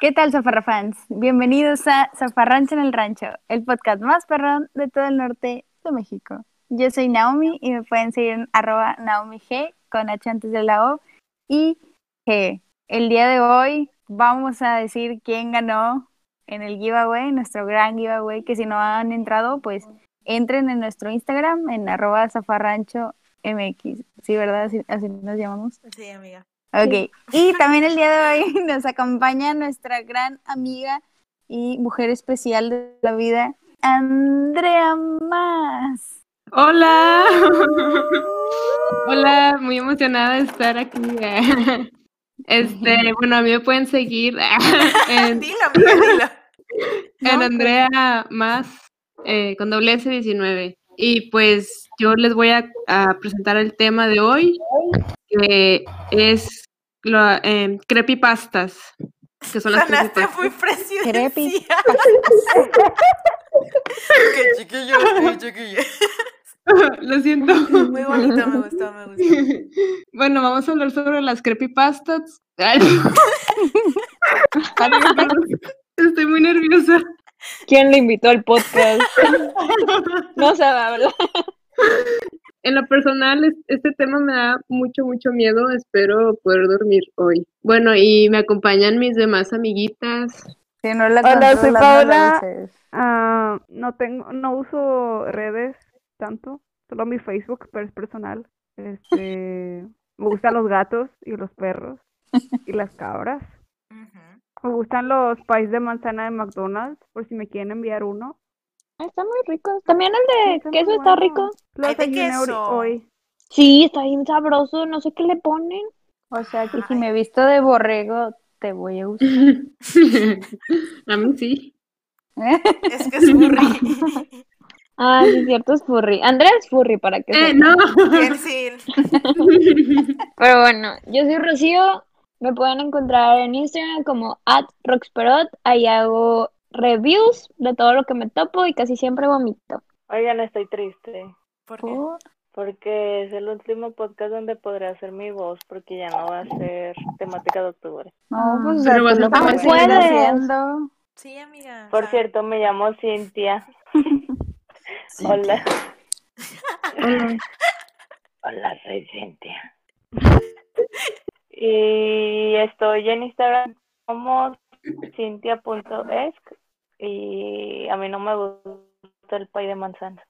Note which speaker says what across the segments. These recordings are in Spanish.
Speaker 1: ¿Qué tal, Zafarrafans? Bienvenidos a Zafarrancho en el Rancho, el podcast más perrón de todo el norte de México. Yo soy Naomi y me pueden seguir en arroba Naomi G con H antes de la O y G. El día de hoy vamos a decir quién ganó en el giveaway, nuestro gran giveaway, que si no han entrado, pues entren en nuestro Instagram en arroba zafarrancho MX. Sí, ¿verdad? Así, así nos llamamos.
Speaker 2: Sí, amiga.
Speaker 1: Ok, y también el día de hoy nos acompaña nuestra gran amiga y mujer especial de la vida, Andrea Más.
Speaker 3: Hola. Hola, muy emocionada de estar aquí. Este, bueno, a mí me pueden seguir en,
Speaker 2: Dilo, amiga, dilo.
Speaker 3: en Andrea Más eh, con doble S19. Y pues yo les voy a, a presentar el tema de hoy, que es lo, eh, creepypastas, que son las creepypastas.
Speaker 2: muy preciosa. Qué chiquillo, qué chiquillo.
Speaker 3: Lo siento.
Speaker 2: Muy bonito, me gustó, me gustó.
Speaker 3: Bueno, vamos a hablar sobre las creepypastas. Estoy muy nerviosa.
Speaker 4: ¿Quién le invitó al podcast? No se va a hablar.
Speaker 3: En lo personal, es- este tema me da mucho, mucho miedo. Espero poder dormir hoy. Bueno, y me acompañan mis demás amiguitas.
Speaker 1: No la
Speaker 4: Hola, soy
Speaker 1: no
Speaker 4: Paola.
Speaker 1: uses.
Speaker 4: Ah, no tengo, no uso redes tanto, solo mi Facebook, pero es personal. Este, me gustan los gatos y los perros y las cabras. Me gustan los pies de manzana de McDonald's, por si me quieren enviar uno.
Speaker 5: Están muy ricos. También el de
Speaker 4: Está
Speaker 5: queso está
Speaker 4: bueno.
Speaker 5: rico.
Speaker 4: Lo
Speaker 2: Ay, de
Speaker 4: desayuné hoy.
Speaker 5: Sí, está bien sabroso. No sé qué le ponen.
Speaker 1: O sea que si me visto de borrego, te voy a usar.
Speaker 3: A mí sí.
Speaker 2: Es que es furry.
Speaker 5: Ah, sí, es cierto, es furry. Andrea es furry para que
Speaker 3: Eh, no.
Speaker 2: Bien, sí.
Speaker 5: Pero bueno, yo soy Rocío. Me pueden encontrar en Instagram como at roxperot. Ahí hago reviews de todo lo que me topo y casi siempre vomito.
Speaker 6: Oigan, estoy triste
Speaker 2: ¿Por qué?
Speaker 1: Por-
Speaker 6: porque es el último podcast donde podré hacer mi voz porque ya no va a ser temática de octubre.
Speaker 1: No, pues o sea,
Speaker 3: Pero
Speaker 1: tú
Speaker 3: vas a
Speaker 1: lo
Speaker 3: estar
Speaker 1: puedes seguir haciendo.
Speaker 2: Sí, amiga.
Speaker 6: Por cierto, me llamo Cintia. Hola.
Speaker 3: Hola.
Speaker 6: Hola, soy Cintia. Y estoy en Instagram como cintia.esc y a mí no me gusta el pay de manzana.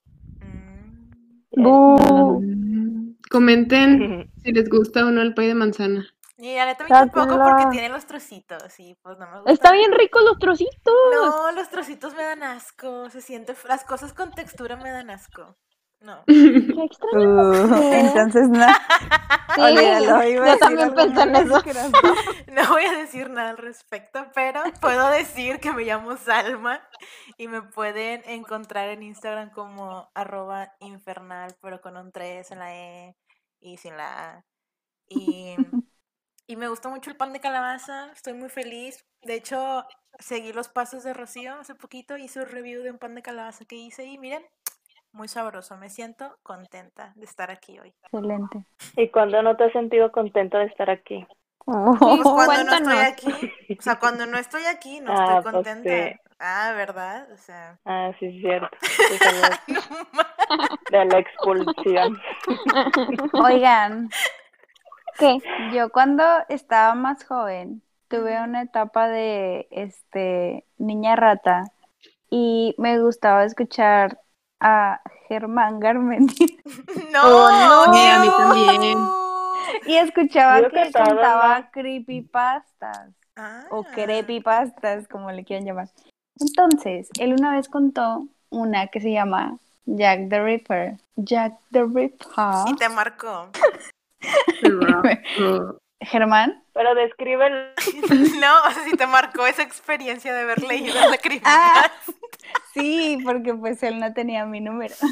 Speaker 3: Comenten si les gusta o no el pay de manzana.
Speaker 2: Y la neta a mí tampoco porque tiene los trocitos y pues no me gusta.
Speaker 5: Está bien rico los trocitos.
Speaker 2: No, los trocitos me dan asco. Se siente. Las cosas con textura me dan asco. No.
Speaker 5: Qué extraño.
Speaker 1: Uh, entonces, no.
Speaker 5: Sí,
Speaker 1: Olvídalo, iba a
Speaker 5: yo
Speaker 1: decir
Speaker 5: también pensé en eso.
Speaker 2: No voy a decir nada al respecto, pero puedo decir que me llamo Salma y me pueden encontrar en Instagram como arroba infernal, pero con un 3 en la E y sin la A. Y, y me gustó mucho el pan de calabaza, estoy muy feliz. De hecho, seguí los pasos de Rocío hace poquito, hice un review de un pan de calabaza que hice y miren, muy sabroso. Me siento contenta de estar aquí hoy.
Speaker 1: Excelente.
Speaker 6: ¿Y cuándo no te has sentido contenta de estar aquí?
Speaker 1: Oh,
Speaker 2: Pues cuando no estoy aquí, o sea, cuando no estoy aquí, no
Speaker 6: Ah,
Speaker 2: estoy
Speaker 6: pues
Speaker 2: contenta.
Speaker 6: sí.
Speaker 2: Ah, ¿verdad? O sea,
Speaker 6: Ah, sí, es cierto.
Speaker 2: No
Speaker 6: de la expulsión.
Speaker 1: Oigan,
Speaker 5: ¿Qué?
Speaker 1: yo cuando estaba más joven tuve una etapa de este niña rata y me gustaba escuchar a Germán Garmendia
Speaker 2: no,
Speaker 5: Oh, no.
Speaker 3: Sí, a mí también.
Speaker 1: y escuchaba que contaba
Speaker 6: ¿no?
Speaker 1: creepypastas
Speaker 2: Ah,
Speaker 1: o creepypastas, como le quieran llamar. Entonces, él una vez contó una que se llama Jack the Ripper. Jack the Ripper.
Speaker 2: Y te marcó.
Speaker 1: Germán.
Speaker 6: Pero describe el...
Speaker 2: No, o sea, si te marcó esa experiencia de haber leído la creepypasta.
Speaker 1: Ah, sí, porque pues él no tenía mi número.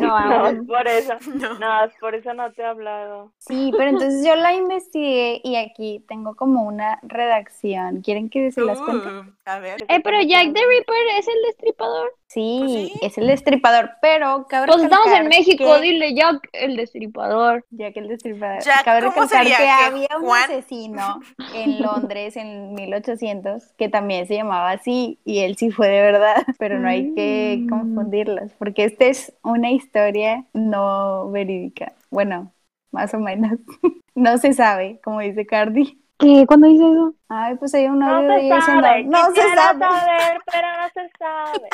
Speaker 5: No,
Speaker 6: por eso.
Speaker 2: No.
Speaker 6: Por eso no te he hablado.
Speaker 1: Sí, pero entonces yo la investigué y aquí tengo como una redacción. ¿Quieren que se las cuente?
Speaker 2: Uh, a ver.
Speaker 5: Eh, pero Jack the Ripper es el destripador.
Speaker 1: Sí,
Speaker 2: sí.
Speaker 1: es el destripador, pero cabe
Speaker 5: Pues estamos en México,
Speaker 1: que-
Speaker 5: dile Jack el destripador.
Speaker 1: Ya que el destripador.
Speaker 2: Jack,
Speaker 1: Cabe
Speaker 2: ¿cómo sería?
Speaker 1: Que
Speaker 2: ¿Que
Speaker 1: había un asesino en Londres en 1800 que también se llamaba así y él sí fue de verdad, pero no hay que
Speaker 5: Mm.
Speaker 1: confundirlos porque esta es una historia no verídica. Bueno, más o menos. No se sabe, como dice Cardi.
Speaker 5: ¿Qué? ¿Cuándo dice eso?
Speaker 1: Ay, pues hay un
Speaker 6: No
Speaker 1: audio de
Speaker 6: se
Speaker 1: ella
Speaker 6: sabe.
Speaker 1: no se
Speaker 6: Quisiera
Speaker 1: sabe.
Speaker 6: saber, pero no se sabe.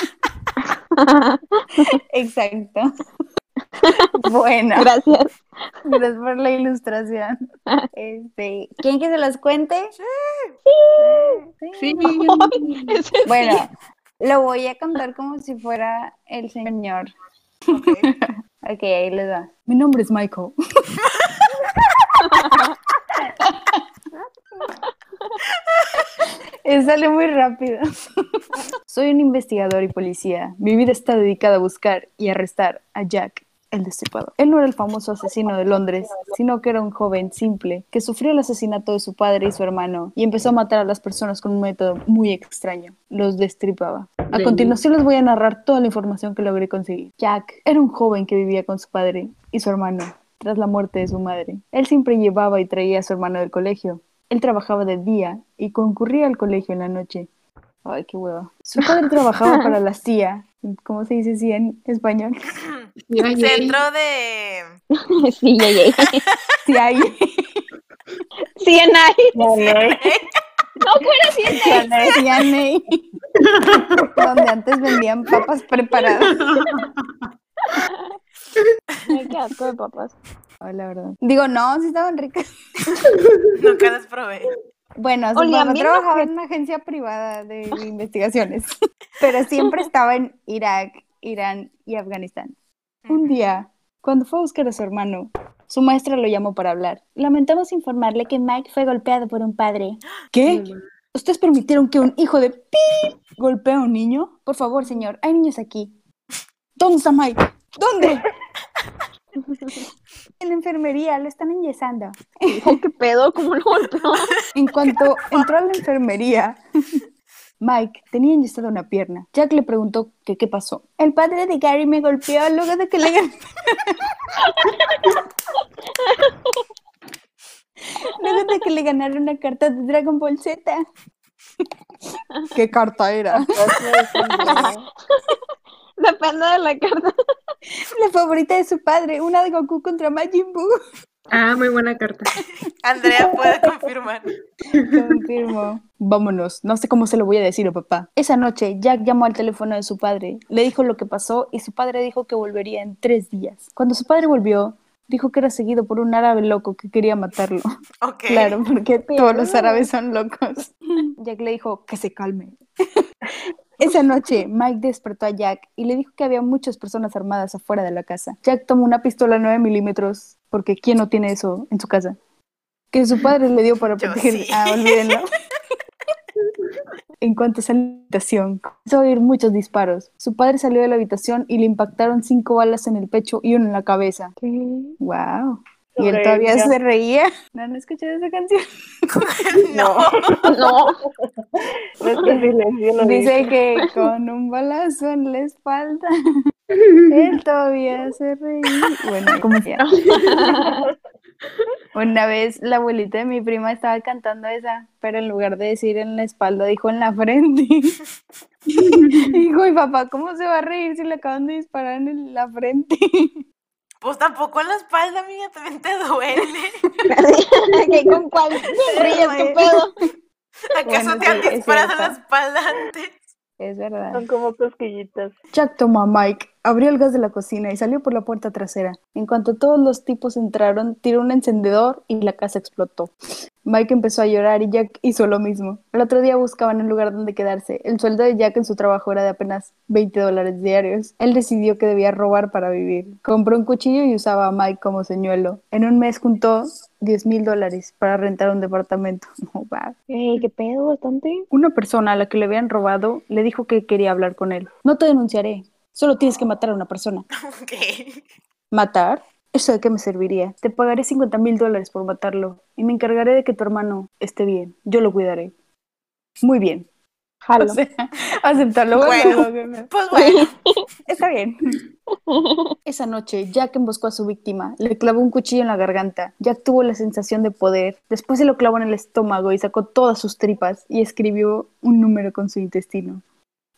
Speaker 1: Exacto. Bueno.
Speaker 5: Gracias.
Speaker 1: Gracias por la ilustración. Este, ¿quieren que se las cuente?
Speaker 3: Sí.
Speaker 1: Bueno, lo voy a contar como si fuera el señor.
Speaker 2: Ok.
Speaker 1: Ok, ahí les va. Mi nombre es Michael. Sale muy rápido. Soy un investigador y policía. Mi vida está dedicada a buscar y arrestar a Jack, el destripador. Él no era el famoso asesino de Londres, sino que era un joven simple que sufrió el asesinato de su padre y su hermano y empezó a matar a las personas con un método muy extraño. Los destripaba. A continuación les voy a narrar toda la información que logré conseguir. Jack era un joven que vivía con su padre y su hermano tras la muerte de su madre. Él siempre llevaba y traía a su hermano del colegio. Él trabajaba de día y concurría al colegio en la noche. Ay, qué hueva. Su padre trabajaba para la CIA. ¿Cómo se dice CIA en español?
Speaker 2: Centro de.
Speaker 5: Sí, ya, ya.
Speaker 1: CIA.
Speaker 5: CNI.
Speaker 6: Vale.
Speaker 5: No fuera CNI.
Speaker 1: CIA. Donde antes vendían papas preparadas.
Speaker 5: Ay, qué asco de papas.
Speaker 1: Ay, la verdad. Digo, no, sí estaban ricas.
Speaker 2: Nunca las probé.
Speaker 1: Bueno, su papá
Speaker 5: bien
Speaker 1: trabajaba en una agencia privada de investigaciones, pero siempre estaba en Irak, Irán y Afganistán. Un día, cuando fue a buscar a su hermano, su maestra lo llamó para hablar. Lamentamos informarle que Mike fue golpeado por un padre. ¿Qué? ¿Ustedes permitieron que un hijo de pi golpee a un niño? Por favor, señor, hay niños aquí. ¿Dónde está Mike? ¿Dónde? En la enfermería, lo están enyesando.
Speaker 5: ¿qué pedo? ¿Cómo lo golpeó?
Speaker 1: En cuanto entró a la enfermería, Mike tenía enyesada una pierna. Jack le preguntó que qué pasó. El padre de Gary me golpeó luego de que le luego de que le ganaron una carta de Dragon Ball Z. ¿Qué carta era?
Speaker 5: Depende de la carta.
Speaker 1: La favorita de su padre, una de Goku contra Majin Buu.
Speaker 3: Ah, muy buena carta.
Speaker 2: Andrea puede confirmar.
Speaker 1: Confirmo. Vámonos. No sé cómo se lo voy a decir a papá. Esa noche, Jack llamó al teléfono de su padre, le dijo lo que pasó y su padre dijo que volvería en tres días. Cuando su padre volvió, dijo que era seguido por un árabe loco que quería matarlo.
Speaker 2: Ok.
Speaker 1: Claro, porque todos los árabes son locos. Jack le dijo que se calme. Esa noche, Mike despertó a Jack y le dijo que había muchas personas armadas afuera de la casa. Jack tomó una pistola 9 milímetros, porque ¿quién no tiene eso en su casa? Que su padre le dio para proteger.
Speaker 2: sí.
Speaker 1: Ah, olvídenlo. En cuanto salió de la habitación, comenzó a oír muchos disparos. Su padre salió de la habitación y le impactaron cinco balas en el pecho y una en la cabeza.
Speaker 5: ¿Qué?
Speaker 1: ¡Wow! Y él todavía se reía. ¿No han escuchado esa canción?
Speaker 2: No.
Speaker 5: No.
Speaker 6: Nuestro silencio lo
Speaker 1: Dice que con un balazo en la espalda, él todavía se reía. Bueno, como sea. Una vez la abuelita de mi prima estaba cantando esa, pero en lugar de decir en la espalda, dijo en la frente. Dijo, y papá, ¿cómo se va a reír si le acaban de disparar en la frente?
Speaker 2: Pues tampoco en la espalda, amiga, también te duele.
Speaker 5: ¿Qué, ¿Con cuál ríes? ¿Qué pedo?
Speaker 2: ¿Acaso
Speaker 1: Bueno,
Speaker 2: te han disparado en la espalda antes?
Speaker 1: Es verdad.
Speaker 6: Son como cosquillitas.
Speaker 1: Jack tomó a Mike, abrió el gas de la cocina y salió por la puerta trasera. En cuanto todos los tipos entraron, tiró un encendedor y la casa explotó. Mike empezó a llorar y Jack hizo lo mismo. El otro día buscaban un lugar donde quedarse. El sueldo de Jack en su trabajo era de apenas 20 dólares diarios. Él decidió que debía robar para vivir. Compró un cuchillo y usaba a Mike como señuelo. En un mes juntó 10 mil dólares para rentar un departamento. Oh, wow.
Speaker 5: Ey, ¿Qué pedo? Bastante.
Speaker 1: Una persona a la que le habían robado le dijo que quería hablar con él. No te denunciaré, solo tienes que matar a una persona. ¿Matar? ¿Eso de qué me serviría? Te pagaré 50 mil dólares por matarlo y me encargaré de que tu hermano esté bien. Yo lo cuidaré. Muy bien.
Speaker 5: Jalo.
Speaker 1: O sea, aceptarlo.
Speaker 2: Bueno.
Speaker 1: bueno, bueno.
Speaker 2: Pues bueno,
Speaker 1: Está bien. Esa noche, Jack emboscó a su víctima, le clavó un cuchillo en la garganta. Jack tuvo la sensación de poder. Después se lo clavó en el estómago y sacó todas sus tripas y escribió un número con su intestino.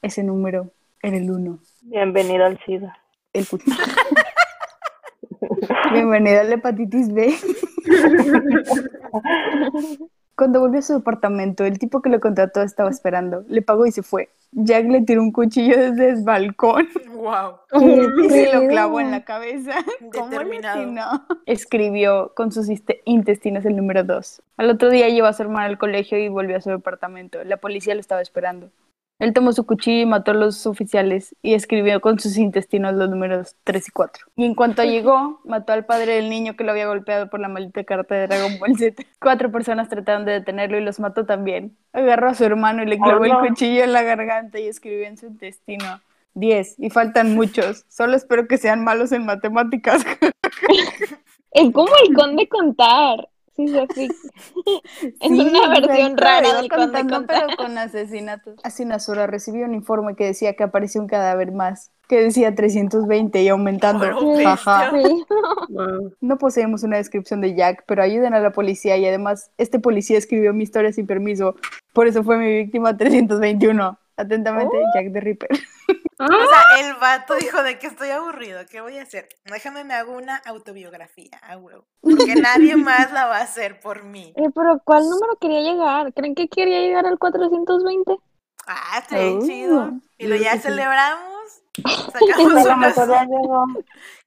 Speaker 1: Ese número era el uno.
Speaker 6: Bienvenido al SIDA.
Speaker 1: El cuchillo. Bienvenido a la hepatitis B. Cuando volvió a su departamento, el tipo que lo contrató estaba esperando. Le pagó y se fue. Jack le tiró un cuchillo desde el balcón
Speaker 2: wow.
Speaker 1: y se lo clavó en la cabeza. ¿Cómo le
Speaker 2: Determinado.
Speaker 1: Escribió con sus intestinos el número 2. Al otro día llevó a su hermana al colegio y volvió a su departamento. La policía lo estaba esperando. Él tomó su cuchillo y mató a los oficiales y escribió con sus intestinos los números 3 y 4. Y en cuanto llegó, mató al padre del niño que lo había golpeado por la maldita carta de Dragon Ball Z. Cuatro personas trataron de detenerlo y los mató también. Agarró a su hermano y le clavó el cuchillo en la garganta y escribió en su intestino 10. Y faltan muchos. Solo espero que sean malos en matemáticas.
Speaker 5: Es como el conde contar. Es
Speaker 1: Sí,
Speaker 5: una versión rara del conde
Speaker 1: contando,
Speaker 5: contar.
Speaker 1: pero con asesinatos. Hace unas horas recibió un informe que decía que apareció un cadáver más, que decía 320 y aumentando. Jaja.
Speaker 3: Wow.
Speaker 1: No poseemos una descripción de Jack, pero ayuden a la policía y además este policía escribió mi historia sin permiso, por eso fue mi víctima 321. Atentamente, Jack the Ripper.
Speaker 2: O sea, el vato dijo de que estoy aburrido, ¿qué voy a hacer? Déjame me hago una autobiografía, a huevo. Porque nadie más la va a hacer por mí.
Speaker 5: Eh, pero ¿cuál número quería llegar? ¿Creen que quería llegar al 420?
Speaker 2: Ah, está bien
Speaker 1: Oh,
Speaker 2: chido. Y lo ya celebramos.
Speaker 6: A
Speaker 2: Sacamos
Speaker 6: lo
Speaker 2: unos...
Speaker 6: mejor ya llegó.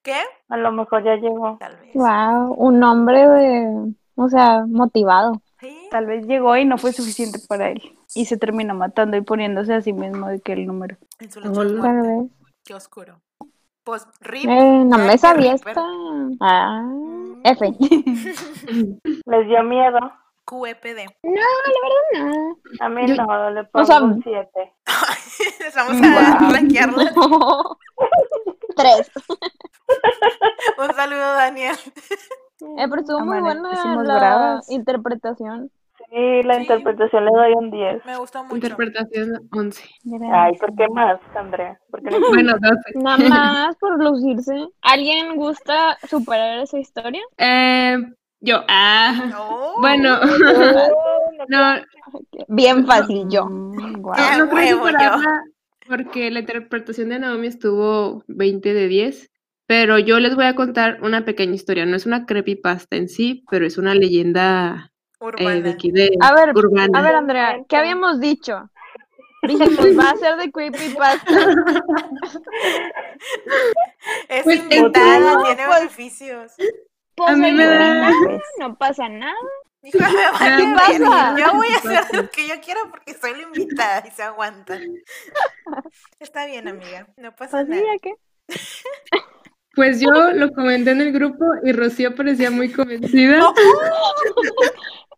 Speaker 2: ¿Qué?
Speaker 6: A lo mejor ya llegó.
Speaker 2: Tal vez.
Speaker 5: Wow, un hombre de, o sea, motivado.
Speaker 2: Sí.
Speaker 1: Tal vez llegó y no fue suficiente para él. Y se termina matando y poniéndose a sí mismo de que el número.
Speaker 2: En su lecho. Qué oscuro. Pues, RIP.
Speaker 5: Eh, no me
Speaker 2: the
Speaker 5: sabía
Speaker 2: Ripper.
Speaker 5: esta. Ah,
Speaker 2: Mm.
Speaker 5: F.
Speaker 6: Les dio miedo.
Speaker 2: QEPD.
Speaker 5: No, la verdad no.
Speaker 6: A mí
Speaker 3: Yo-
Speaker 6: no, le pongo
Speaker 5: sea,
Speaker 6: un 7.
Speaker 2: Vamos a
Speaker 1: Wow.
Speaker 2: rankearla.
Speaker 5: Tres.
Speaker 2: Un saludo, Daniel.
Speaker 5: Eh, pero estuvo muy buena la
Speaker 1: bravas.
Speaker 5: interpretación.
Speaker 6: Sí, la
Speaker 2: Sí.
Speaker 6: interpretación le doy un 10.
Speaker 2: Me gustó mucho.
Speaker 3: Interpretación 11.
Speaker 6: Ay, ¿por qué más, Andrea? ¿Por qué no?
Speaker 3: Bueno, 12.
Speaker 5: Nada más por lucirse. ¿Alguien gusta superar esa historia?
Speaker 3: Eh, yo, ah,
Speaker 2: No.
Speaker 3: bueno, no,
Speaker 5: Bien fácil, yo.
Speaker 1: Mm, guau.
Speaker 2: Ah,
Speaker 3: no creo
Speaker 2: huevo, yo.
Speaker 3: superarla porque la interpretación de Naomi estuvo 20 de 10, pero yo les voy a contar una pequeña historia. No es una creepypasta en sí, pero es una leyenda
Speaker 2: Urbana.
Speaker 3: aquí de
Speaker 5: A ver,
Speaker 3: urbana.
Speaker 5: A ver, Andrea, ¿qué habíamos dicho? Dijimos, va a ser de creepypasta.
Speaker 2: Es
Speaker 3: Pues,
Speaker 6: no,
Speaker 2: tiene
Speaker 5: pues-
Speaker 2: beneficios.
Speaker 5: Pues
Speaker 3: A mí me da-
Speaker 5: no pasa nada.
Speaker 2: Hijo, me vale
Speaker 3: ¿Qué
Speaker 2: verga.
Speaker 5: pasa?
Speaker 2: Yo voy a
Speaker 3: ¿Qué
Speaker 2: hacer lo que yo quiera porque soy la invitada y se aguanta. Está bien, amiga. No pasa
Speaker 5: Pues
Speaker 2: nada.
Speaker 5: ¿ya qué?
Speaker 3: Pues yo lo comenté en el grupo y Rocío parecía muy convencida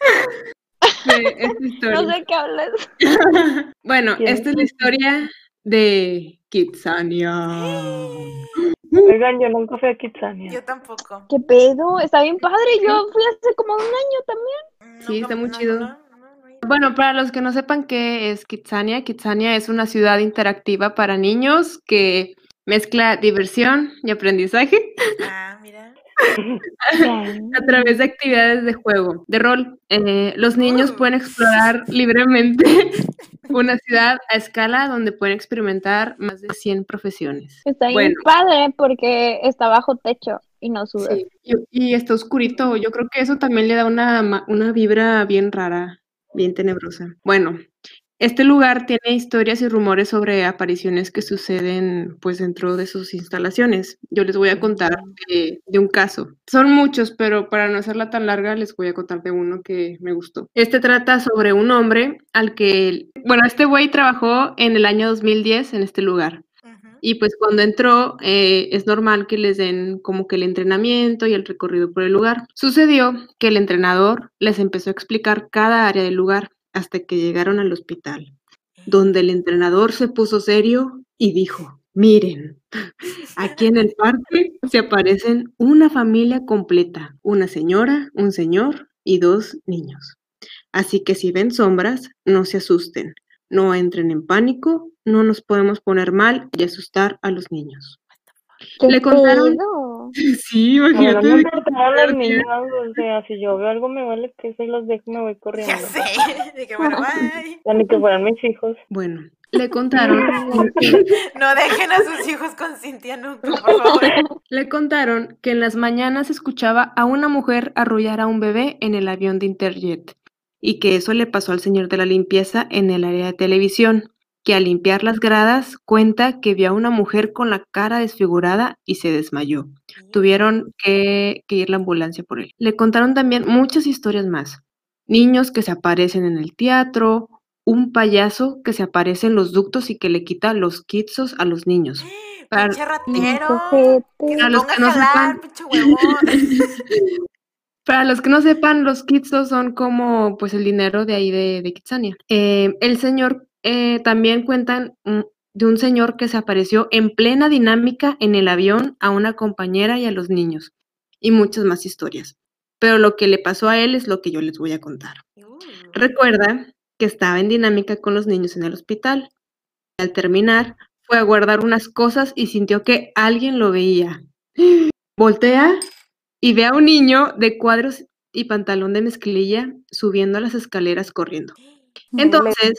Speaker 3: de esta historia.
Speaker 5: No sé qué hablas.
Speaker 3: Bueno, esta es la historia de Kitsania.
Speaker 6: Oigan, yo nunca fui a Kitsania.
Speaker 2: Yo tampoco.
Speaker 5: ¿Qué pedo? Está bien padre. Yo fui hace como un año también.
Speaker 3: Sí, está muy
Speaker 2: no,
Speaker 3: chido.
Speaker 2: no, no, no, no.
Speaker 3: Bueno, para los que no sepan qué es Kitsania, Kitsania es una ciudad interactiva para niños que mezcla diversión y aprendizaje
Speaker 2: Ah, mira.
Speaker 3: a través de actividades de juego, de rol. Eh, los niños
Speaker 2: Uh.
Speaker 3: pueden explorar libremente una ciudad a escala donde pueden experimentar más de 100 profesiones.
Speaker 5: Está bien
Speaker 3: Bueno.
Speaker 5: padre porque está bajo techo y no suda.
Speaker 3: Sí, y, y está oscurito. Yo creo que eso también le da una, ma- una vibra bien rara, bien tenebrosa. Bueno, este lugar tiene historias y rumores sobre apariciones que suceden pues dentro de sus instalaciones. Yo les voy a contar de, de un caso. Son muchos, pero para no hacerla tan larga les voy a contar de uno que me gustó. Este trata sobre un hombre al que, bueno, este güey trabajó en el año 2010 en este lugar. Y pues cuando entró, eh, es normal que les den como que el entrenamiento y el recorrido por el lugar. Sucedió que el entrenador les empezó a explicar cada área del lugar hasta que llegaron al hospital, donde el entrenador se puso serio y dijo, miren, aquí en el parque se aparecen una familia completa, una señora, un señor y dos niños. Así que si ven sombras, no se asusten, no entren en pánico, no nos podemos poner mal y asustar a los niños.
Speaker 5: ¿Qué
Speaker 3: Le contaron-
Speaker 5: pedo?
Speaker 3: Sí,
Speaker 6: A mí no
Speaker 3: imagínate.
Speaker 6: me
Speaker 3: de
Speaker 6: importan los niños, o sea, si yo veo algo me vale que se los dejo y me voy corriendo.
Speaker 2: Ya sé. De que bueno, bye.
Speaker 6: Ya ni que fueran mis hijos.
Speaker 3: Bueno, le contaron,
Speaker 2: No dejen a sus hijos con Cintia nunca, por favor.
Speaker 3: le contaron que en las mañanas escuchaba a una mujer arrullar a un bebé en el avión de Interjet y que eso le pasó al señor de la limpieza en el área de televisión, que al limpiar las gradas cuenta que vio a una mujer con la cara desfigurada y se desmayó. Tuvieron que, que ir la ambulancia por él. Le contaron también muchas historias más. Niños que se aparecen en el teatro, un payaso que se aparece en los ductos y que le quita los kitsos a los niños. Para,
Speaker 2: Pinche ratero.
Speaker 3: Para los que no
Speaker 2: jalar,
Speaker 3: sepan. para los que no sepan, los kitsos son como pues el dinero de ahí de, de Kitsania. Eh, el señor eh, también cuentan mm, de un señor que se apareció en plena dinámica en el avión a una compañera y a los niños. Y muchas más historias. Pero lo que le pasó a él es lo que yo les voy a contar.
Speaker 2: Uh,
Speaker 3: Recuerda que estaba en dinámica con los niños en el hospital. Al terminar, fue a guardar unas cosas y sintió que alguien lo veía. Voltea y ve a un niño de cuadros y pantalón de mezclilla subiendo las escaleras corriendo. Entonces,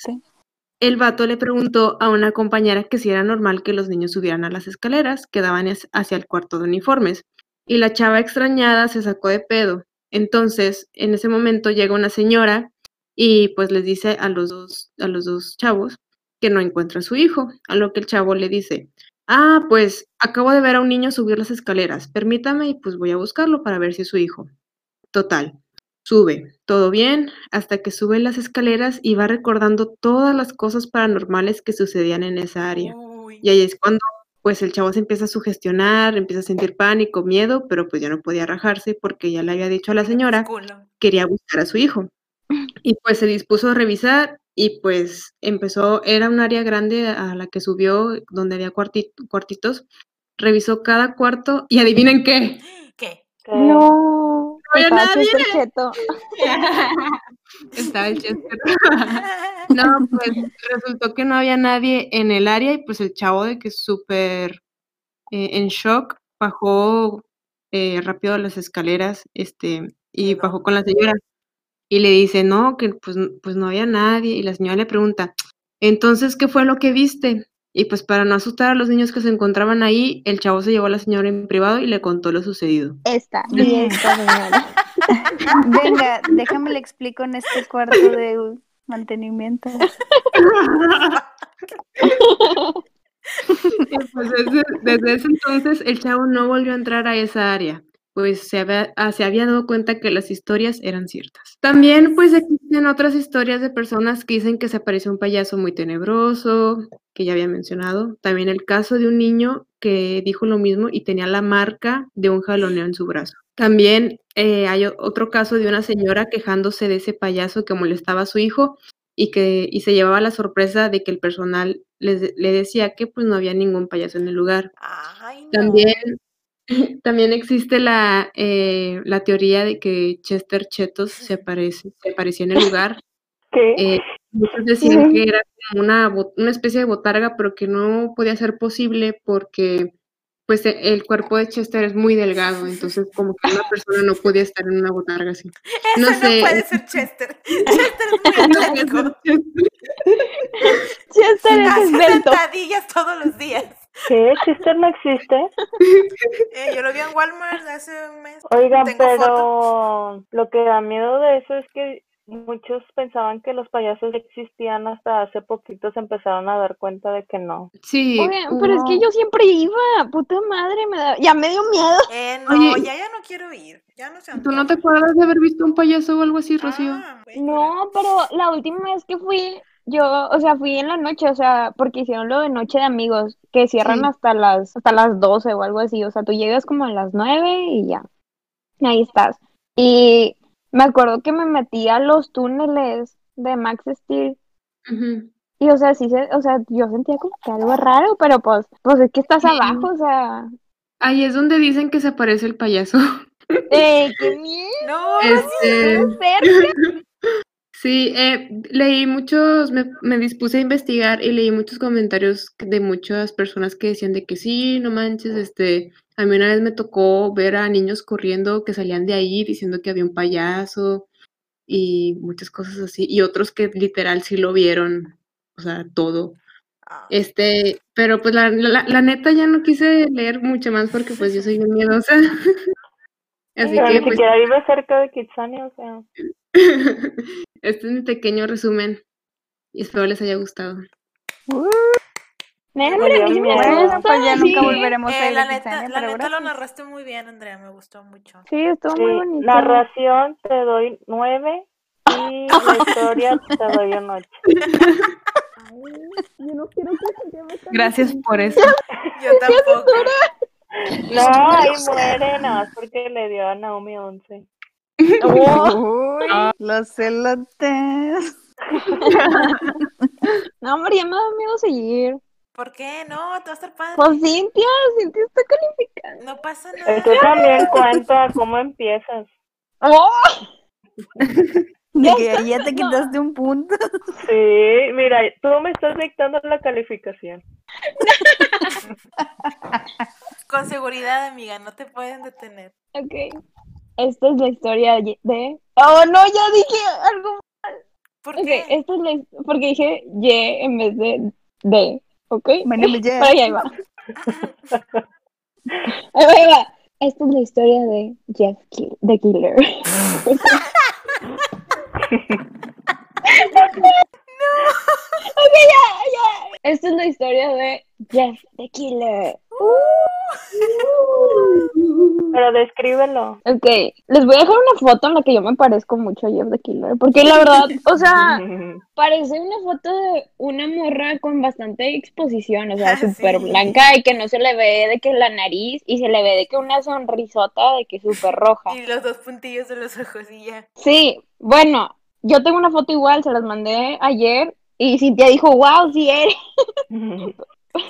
Speaker 3: el vato le preguntó a una compañera que si era normal que los niños subieran a las escaleras que daban hacia el cuarto de uniformes. Y la chava extrañada se sacó de pedo. Entonces, en ese momento llega una señora y pues les dice a los dos, a los dos chavos que no encuentra a su hijo, a lo que el chavo le dice, ah, pues acabo de ver a un niño subir las escaleras, permítame y pues voy a buscarlo para ver si es su hijo. Total, sube, todo bien, hasta que sube las escaleras y va recordando todas las cosas paranormales que sucedían en esa área.
Speaker 2: Uy.
Speaker 3: Y ahí es cuando pues el chavo se empieza a sugestionar, empieza a sentir pánico, miedo, pero pues ya no podía rajarse porque ya le había dicho a la señora quería buscar a su hijo. Y pues se dispuso a revisar y pues empezó, era un área grande a la que subió, donde había cuarti- cuartitos, revisó cada cuarto y adivinen qué.
Speaker 2: ¿Qué?
Speaker 6: Que-
Speaker 5: No.
Speaker 3: Había nadie.
Speaker 5: Cheto.
Speaker 3: Estaba el Chester. No, pues resultó que no había nadie en el área y pues el chavo de que súper eh, en shock bajó eh, rápido las escaleras este y bajó con la señora y le dice, no, que pues, pues no había nadie y la señora le pregunta, entonces, ¿qué fue lo que viste? Y pues para no asustar a los niños que se encontraban ahí, el chavo se llevó a la señora en privado y le contó lo sucedido.
Speaker 5: Esta, y esta señora.
Speaker 1: Venga, déjame le explico en este cuarto de mantenimiento.
Speaker 3: Pues, desde, desde ese entonces el chavo no volvió a entrar a esa área, pues se había, ah, se había dado cuenta que las historias eran ciertas. También pues existen otras historias de personas que dicen que se apareció un payaso muy tenebroso, que ya había mencionado. También el caso de un niño que dijo lo mismo y tenía la marca de un jaloneo en su brazo. También eh, hay otro caso de una señora quejándose de ese payaso que molestaba a su hijo y que y se llevaba la sorpresa de que el personal les de- le decía que pues no había ningún payaso en el lugar.
Speaker 2: Ay, no.
Speaker 3: También, también existe la, eh, la teoría de que Chester Chetos se aparece, se apareció en el lugar.
Speaker 6: ¿Qué?
Speaker 3: Eh, muchos decían que era como una, una especie de botarga, pero que no podía ser posible porque pues e- el cuerpo de Chester es muy delgado, entonces como que una persona no podía estar en una botarga así.
Speaker 2: Ese
Speaker 3: no
Speaker 2: no,
Speaker 3: sé.
Speaker 2: puede ser Chester. Chester es muy
Speaker 3: No
Speaker 2: atlético.
Speaker 3: Chester.
Speaker 5: Chester es
Speaker 2: Hace sentadillas todos los días.
Speaker 6: ¿Qué? ¿Chester no existe?
Speaker 2: Eh, yo lo vi en Walmart hace un mes.
Speaker 6: Oigan,
Speaker 2: Tengo fotos.
Speaker 6: pero lo que da miedo de eso es que muchos pensaban que los payasos existían hasta hace poquito se empezaron a dar cuenta de que no.
Speaker 3: Sí,
Speaker 5: Oigan, pero es que yo siempre iba, puta madre, me da, ya me dio miedo.
Speaker 2: Eh, no,
Speaker 3: Oye.
Speaker 2: ya, ya no quiero ir. Ya no se
Speaker 3: ¿Tú no te acuerdas de haber visto un payaso o algo así, Rocío?
Speaker 2: Ah, bueno.
Speaker 5: No, pero la última vez que fui, yo, o sea, fui en la noche, o sea, porque hicieron lo de noche de amigos, que cierran
Speaker 3: Sí.
Speaker 5: hasta las, hasta las 12 o algo así, o sea, tú llegas como a las 9 y ya, ahí estás. Y me acuerdo que me metí a los túneles de Max Steel y, o sea, sí, se, o sea, yo sentía como que algo raro, pero pues, pues es que estás
Speaker 3: Sí.
Speaker 5: abajo, o sea,
Speaker 3: Ahí es donde dicen que se aparece el payaso.
Speaker 5: ¡eh, qué miedo!
Speaker 2: No,
Speaker 3: Este,
Speaker 5: cerca.
Speaker 3: Sí, eh, leí muchos, me, me dispuse a investigar y leí muchos comentarios de muchas personas que decían de que sí, no manches, este, a mí una vez me tocó ver a niños corriendo que salían de ahí diciendo que había un payaso y muchas cosas así, y otros que literal sí lo vieron, o sea, todo.
Speaker 2: Ah,
Speaker 3: Este, pero pues la, la, la neta ya no quise leer mucho más porque pues yo soy bien miedosa. Así
Speaker 6: Pero
Speaker 3: que
Speaker 6: ni
Speaker 3: pues
Speaker 6: siquiera vive cerca de Kitsania, o sea.
Speaker 3: este es mi pequeño resumen y espero les haya gustado.
Speaker 5: No, sí me gusta,
Speaker 1: pues ya nunca
Speaker 5: sí.
Speaker 1: volveremos a
Speaker 2: eh,
Speaker 1: ir
Speaker 2: la neta, la neta lo narraste muy bien, Andrea, me gustó mucho.
Speaker 5: Sí, estuvo
Speaker 6: Sí,
Speaker 5: muy bonito.
Speaker 6: narración te doy nueve y la historia te doy un ocho.
Speaker 5: Yo no quiero que se
Speaker 3: Gracias por eso.
Speaker 2: Yo tampoco.
Speaker 6: No, ahí muere, nada más porque le dio a Naomi once.
Speaker 1: Uy, los celotes.
Speaker 5: No, hombre, ya me da miedo seguir.
Speaker 2: ¿Por qué? No, te va a estar padre.
Speaker 5: Pues Cintia, Cintia está calificada.
Speaker 2: No pasa nada.
Speaker 6: Esto también cuenta cómo empiezas.
Speaker 5: ¡Oh!
Speaker 1: De que ahí ya te quitaste un punto.
Speaker 6: Sí, mira, tú me estás dictando la calificación.
Speaker 2: Con seguridad, amiga, no te pueden detener.
Speaker 5: Ok. Esta es la historia de. Oh, no, ya dije algo.
Speaker 2: ¿Por
Speaker 5: Ok,
Speaker 2: qué?
Speaker 5: esta es la. Porque dije Y en vez de D. ¿Ok?
Speaker 1: Is Jeff.
Speaker 5: Pero ahí va. Ahí va, ahí va. Esta es la historia de Jeff Kill, the Killer. Ok, ya, ya. Esta es la historia de Jeff the Killer.
Speaker 6: Pero descríbelo.
Speaker 5: Ok, les voy a dejar una foto en la que yo me parezco mucho a Jeff the Killer. Porque la verdad, o sea, parece una foto de una morra con bastante exposición, o sea,
Speaker 2: Ah,
Speaker 5: súper
Speaker 2: sí.
Speaker 5: blanca y que no se le ve de que la nariz y se le ve de que una sonrisota de que súper roja.
Speaker 2: Y los dos puntillos de los ojos y ya.
Speaker 5: Sí, bueno, yo tengo una foto igual, se las mandé ayer y Cintia dijo, wow, sí eres.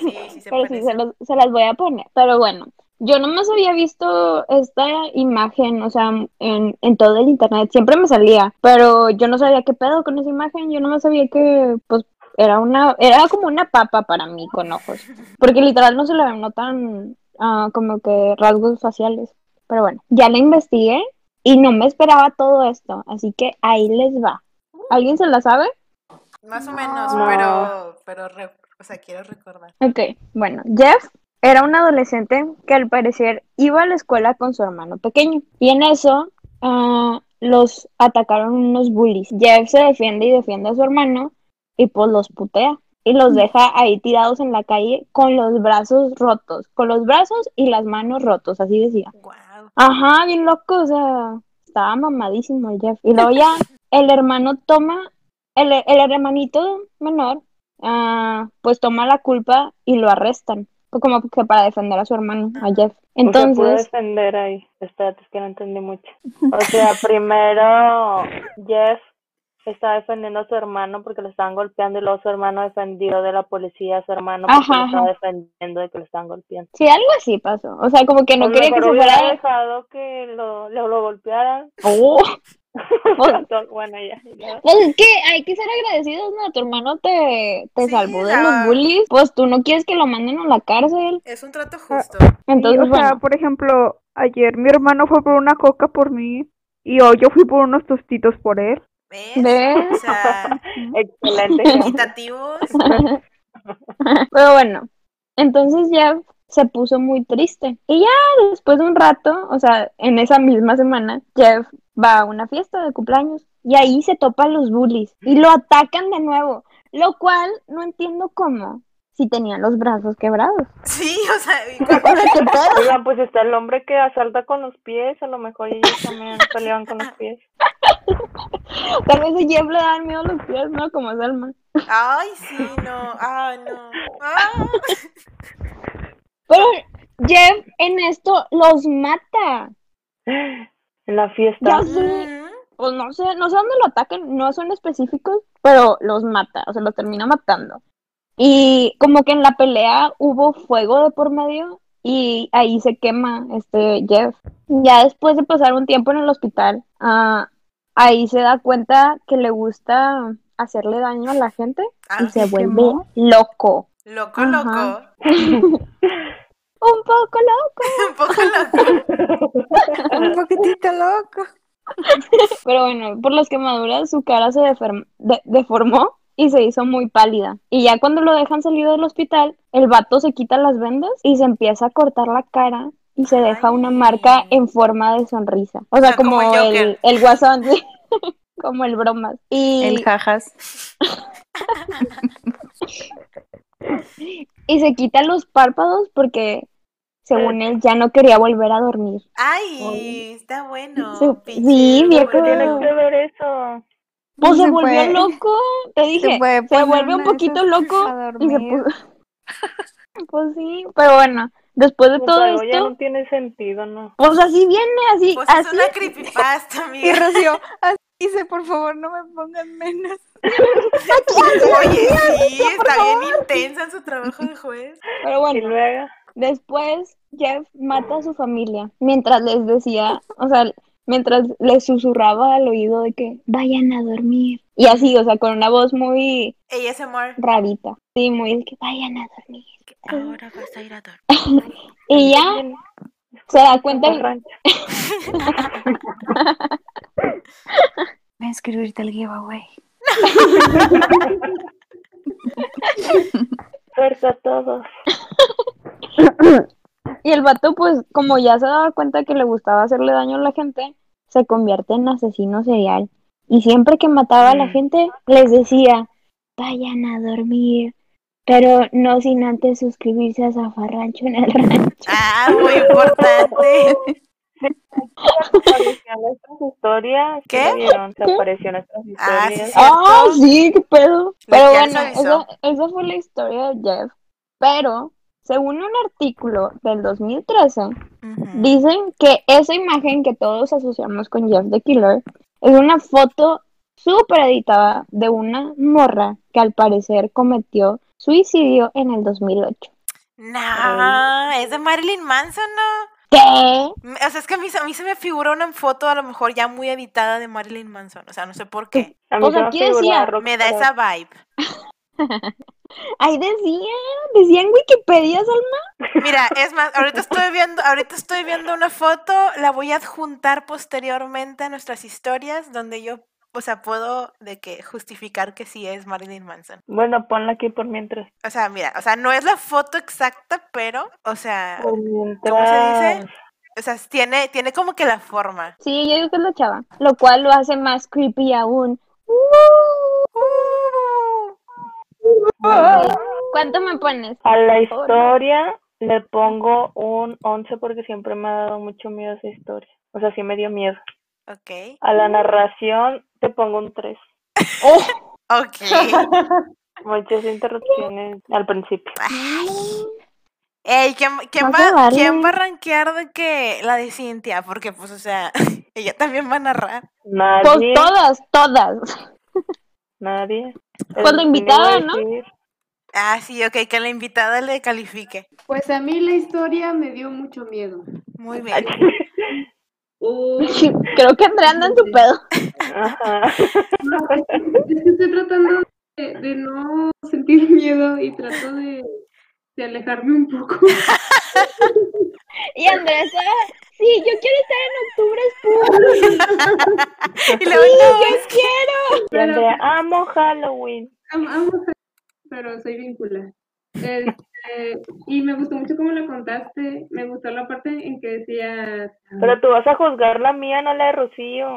Speaker 2: Sí, sí se
Speaker 5: Pero sí, se, los- se las voy a poner. Pero bueno, yo nomás había visto esta imagen, o sea, en, en todo el internet, siempre me salía, pero yo no sabía qué pedo con esa imagen, yo nomás sabía que, pues, era una, era como una papa para mí con ojos, porque literal no se le notan ah, como que rasgos faciales. Pero bueno, ya la investigué y no me esperaba todo esto, así que ahí les va. ¿Alguien se la sabe?
Speaker 2: Más o menos,
Speaker 6: No.
Speaker 2: pero, pero, re- o sea, quiero recordar.
Speaker 5: Ok, bueno, Jeff era un adolescente que al parecer iba a la escuela con su hermano pequeño y en eso ah, los atacaron unos bullies. Jeff se defiende y defiende a su hermano y pues los putea y los deja ahí tirados en la calle con los brazos rotos, con los brazos y las manos rotos, así decía.
Speaker 2: Wow.
Speaker 5: Ajá, bien loco, o sea, estaba mamadísimo el Jeff. Y luego ya el hermano toma, el, el hermanito menor, ah, pues toma la culpa y lo arrestan. Como que para defender a su hermano, a Jeff.
Speaker 6: O sea,
Speaker 5: Entonces,
Speaker 6: defender ahí. Espérate, es que no entendí mucho. O sea, primero Jeff estaba defendiendo a su hermano porque lo estaban golpeando y luego su hermano defendió de la policía a su hermano porque
Speaker 5: Ajá,
Speaker 6: lo estaba
Speaker 5: ajá.
Speaker 6: defendiendo de que lo estaban golpeando.
Speaker 5: sí, algo así pasó. O sea, como que no
Speaker 6: Pues
Speaker 5: quería que se fuera.
Speaker 6: dejado que lo, lo, lo golpearan.
Speaker 5: Oh.
Speaker 6: bueno, ya. ya.
Speaker 5: Pues es que hay que ser agradecidos, ¿no? Tu hermano te, te
Speaker 2: Sí,
Speaker 5: salvó de
Speaker 2: la-
Speaker 5: los bullies. Pues tú no quieres que lo manden a la cárcel.
Speaker 2: Es un trato justo.
Speaker 5: Entonces,
Speaker 4: Sí, o sea, por ejemplo, ayer mi hermano fue por una coca por mí y hoy yo fui por unos tostitos por él.
Speaker 2: ¿Ves?
Speaker 5: ¿Ves?
Speaker 2: O sea,
Speaker 6: Excelente.
Speaker 2: equitativos.
Speaker 5: Pero bueno, entonces ya se puso muy triste. Y ya después de un rato, o sea, en esa misma semana, Jeff va a una fiesta de cumpleaños y ahí se topan los bullies y lo atacan de nuevo, lo cual no entiendo cómo, si tenían los brazos quebrados.
Speaker 2: Sí, o sea, y
Speaker 5: O sea, ¿qué pedo?
Speaker 6: Oigan, pues está el hombre que asalta con los pies, a lo mejor ellos también peleaban con los pies.
Speaker 5: Tal vez a Jeff le dan miedo los pies, ¿no? Como Selma.
Speaker 2: Ay, sí, no. Ay, no. Ah.
Speaker 5: Pero Jeff en esto los mata.
Speaker 6: En la fiesta.
Speaker 5: Ya sé.
Speaker 2: Ujú.
Speaker 5: Pues no sé, no sé dónde lo atacan, no son específicos, pero los mata, o sea, los termina matando. Y como que en la pelea hubo fuego de por medio y ahí se quema este Jeff. Ya después de pasar un tiempo en el hospital, ah, ahí se da cuenta que le gusta hacerle daño a la gente
Speaker 2: Ah,
Speaker 5: y se
Speaker 1: ¿se
Speaker 5: vuelve
Speaker 1: quemó?
Speaker 5: loco.
Speaker 2: loco,
Speaker 5: Ajá.
Speaker 2: loco.
Speaker 5: Un poco loco.
Speaker 2: Un poco loco.
Speaker 1: Un poquitito loco.
Speaker 5: Pero bueno, por las quemaduras su cara se deform- de- deformó y se hizo muy pálida. Y ya cuando lo dejan salir del hospital, el vato se quita las vendas y se empieza a cortar la cara y se deja una marca en forma de sonrisa. O sea,
Speaker 2: sea, como
Speaker 5: como,
Speaker 2: el
Speaker 5: el, guasón, sí. como el bromas. Y,
Speaker 1: El jajas.
Speaker 5: Y se quita los párpados porque, según él, ya no quería volver a dormir.
Speaker 2: Ay, está bueno.
Speaker 5: Sí, viejo.
Speaker 6: ¿Qué tiene
Speaker 2: loco.
Speaker 6: que ver eso?
Speaker 5: Pues se,
Speaker 1: Se
Speaker 5: volvió
Speaker 1: puede-
Speaker 5: loco, te dije, se,
Speaker 1: poner
Speaker 5: vuelve un poquito loco y se puso... Pues sí, pero bueno, después de
Speaker 6: Pues
Speaker 5: todo
Speaker 6: algo ya
Speaker 5: esto,
Speaker 6: no tiene sentido, ¿no?
Speaker 5: pues así viene, así,
Speaker 2: Pues es
Speaker 5: así.
Speaker 2: una creepypasta,
Speaker 1: Y
Speaker 2: amiga.
Speaker 1: Rocío, así dice, por favor, no me pongan menos.
Speaker 2: Oye, sí, está bien intensa en su trabajo de juez.
Speaker 5: Pero
Speaker 6: Y
Speaker 5: bueno,
Speaker 6: luego,
Speaker 5: después Jeff mata a su familia mientras les decía, o sea, mientras les susurraba al oído de que vayan a dormir. Y así, o sea, con una voz muy
Speaker 2: ASMR.
Speaker 5: rarita. Sí, muy de que vayan a dormir.
Speaker 2: Ahora vas a ir a dormir.
Speaker 5: Y ya se da cuenta
Speaker 6: rancho.
Speaker 1: Voy a escribirte el giveaway.
Speaker 6: Suerte a todos.
Speaker 5: Y el vato, pues, como ya se daba cuenta que le gustaba hacerle daño a la gente, se convierte en asesino serial. Y siempre que mataba a la
Speaker 6: Mm.
Speaker 5: gente, les decía, vayan a dormir, pero no sin antes suscribirse a Zafarrancho en el rancho.
Speaker 2: Ah, muy importante.
Speaker 6: Apareció en nuestras historias.
Speaker 2: ¿Qué?
Speaker 6: ¿Sí lo vieron? Se apareció en nuestras
Speaker 2: Ah, sí,
Speaker 6: historias.
Speaker 2: sí.
Speaker 5: ¡Ah, sí! ¡Qué pedo! Pero
Speaker 2: ya
Speaker 5: bueno, esa, esa fue la historia de Jeff. Pero, según un artículo del 2013,
Speaker 2: Ujú.
Speaker 5: Dicen que esa imagen que todos asociamos con Jeff the Killer es una foto súper editada de una morra que al parecer cometió suicidio en el 2008.
Speaker 2: No, es de Marilyn Manson, ¿no?
Speaker 5: ¿Qué?
Speaker 2: Me- O sea, es que a mí, se- a mí se me figura una foto a lo mejor ya muy editada de Marilyn Manson. O sea, no sé por qué.
Speaker 6: A mí se me
Speaker 5: aquí
Speaker 6: figuraba
Speaker 5: decía,
Speaker 2: Me da esa vibe.
Speaker 5: Ahí decía, decía en Wikipedia, Salma.
Speaker 2: Mira, es más, ahorita estoy viendo, ahorita estoy viendo una foto, la voy a adjuntar posteriormente a nuestras historias, donde yo, o sea, puedo de que justificar que sí es Marilyn Manson.
Speaker 6: Bueno, ponla aquí por mientras.
Speaker 2: O sea, mira, o sea, no es la foto exacta, pero, o sea,
Speaker 6: Por
Speaker 2: ¿cómo se dice? O sea, tiene, tiene como que la forma.
Speaker 5: Sí, yo digo que es la chava, lo cual lo hace más creepy aún. ¿Cuánto me pones?
Speaker 6: A la historia le pongo un 11 porque siempre me ha dado mucho miedo esa historia. O sea, sí me dio miedo.
Speaker 2: Ok,
Speaker 6: A la narración te pongo un 3.
Speaker 2: ok.
Speaker 6: Muchas interrupciones al principio.
Speaker 2: Ey, ¿quién, va, ¿quién
Speaker 5: darle.
Speaker 2: va a rankear de que la de Cintia? Porque, pues, o sea, ella también va a narrar.
Speaker 5: Pues
Speaker 6: Nadie,
Speaker 5: todas, todas.
Speaker 6: nadie.
Speaker 5: Pues la invitada, ¿no?
Speaker 2: Ah, sí, ok, que la invitada le califique.
Speaker 3: Pues a mí la historia me dio mucho miedo.
Speaker 2: Muy bien.
Speaker 3: Uh,
Speaker 5: Creo que Andrea anda en su pedo.
Speaker 6: Ajá.
Speaker 3: no, es que es estoy tratando de, de no sentir miedo y trato de, de alejarme un poco.
Speaker 5: Y Andrea sí, yo quiero estar en octubre Spook.
Speaker 2: Y luego, no, es que-
Speaker 6: Y
Speaker 3: Pero-
Speaker 6: Andrea, amo Halloween.
Speaker 3: Am- amo a- pero soy vinculada. Este, y me gustó mucho cómo la contaste. Me gustó la parte en que decías.
Speaker 6: Pero tú vas a juzgar la mía, no la de Rocío.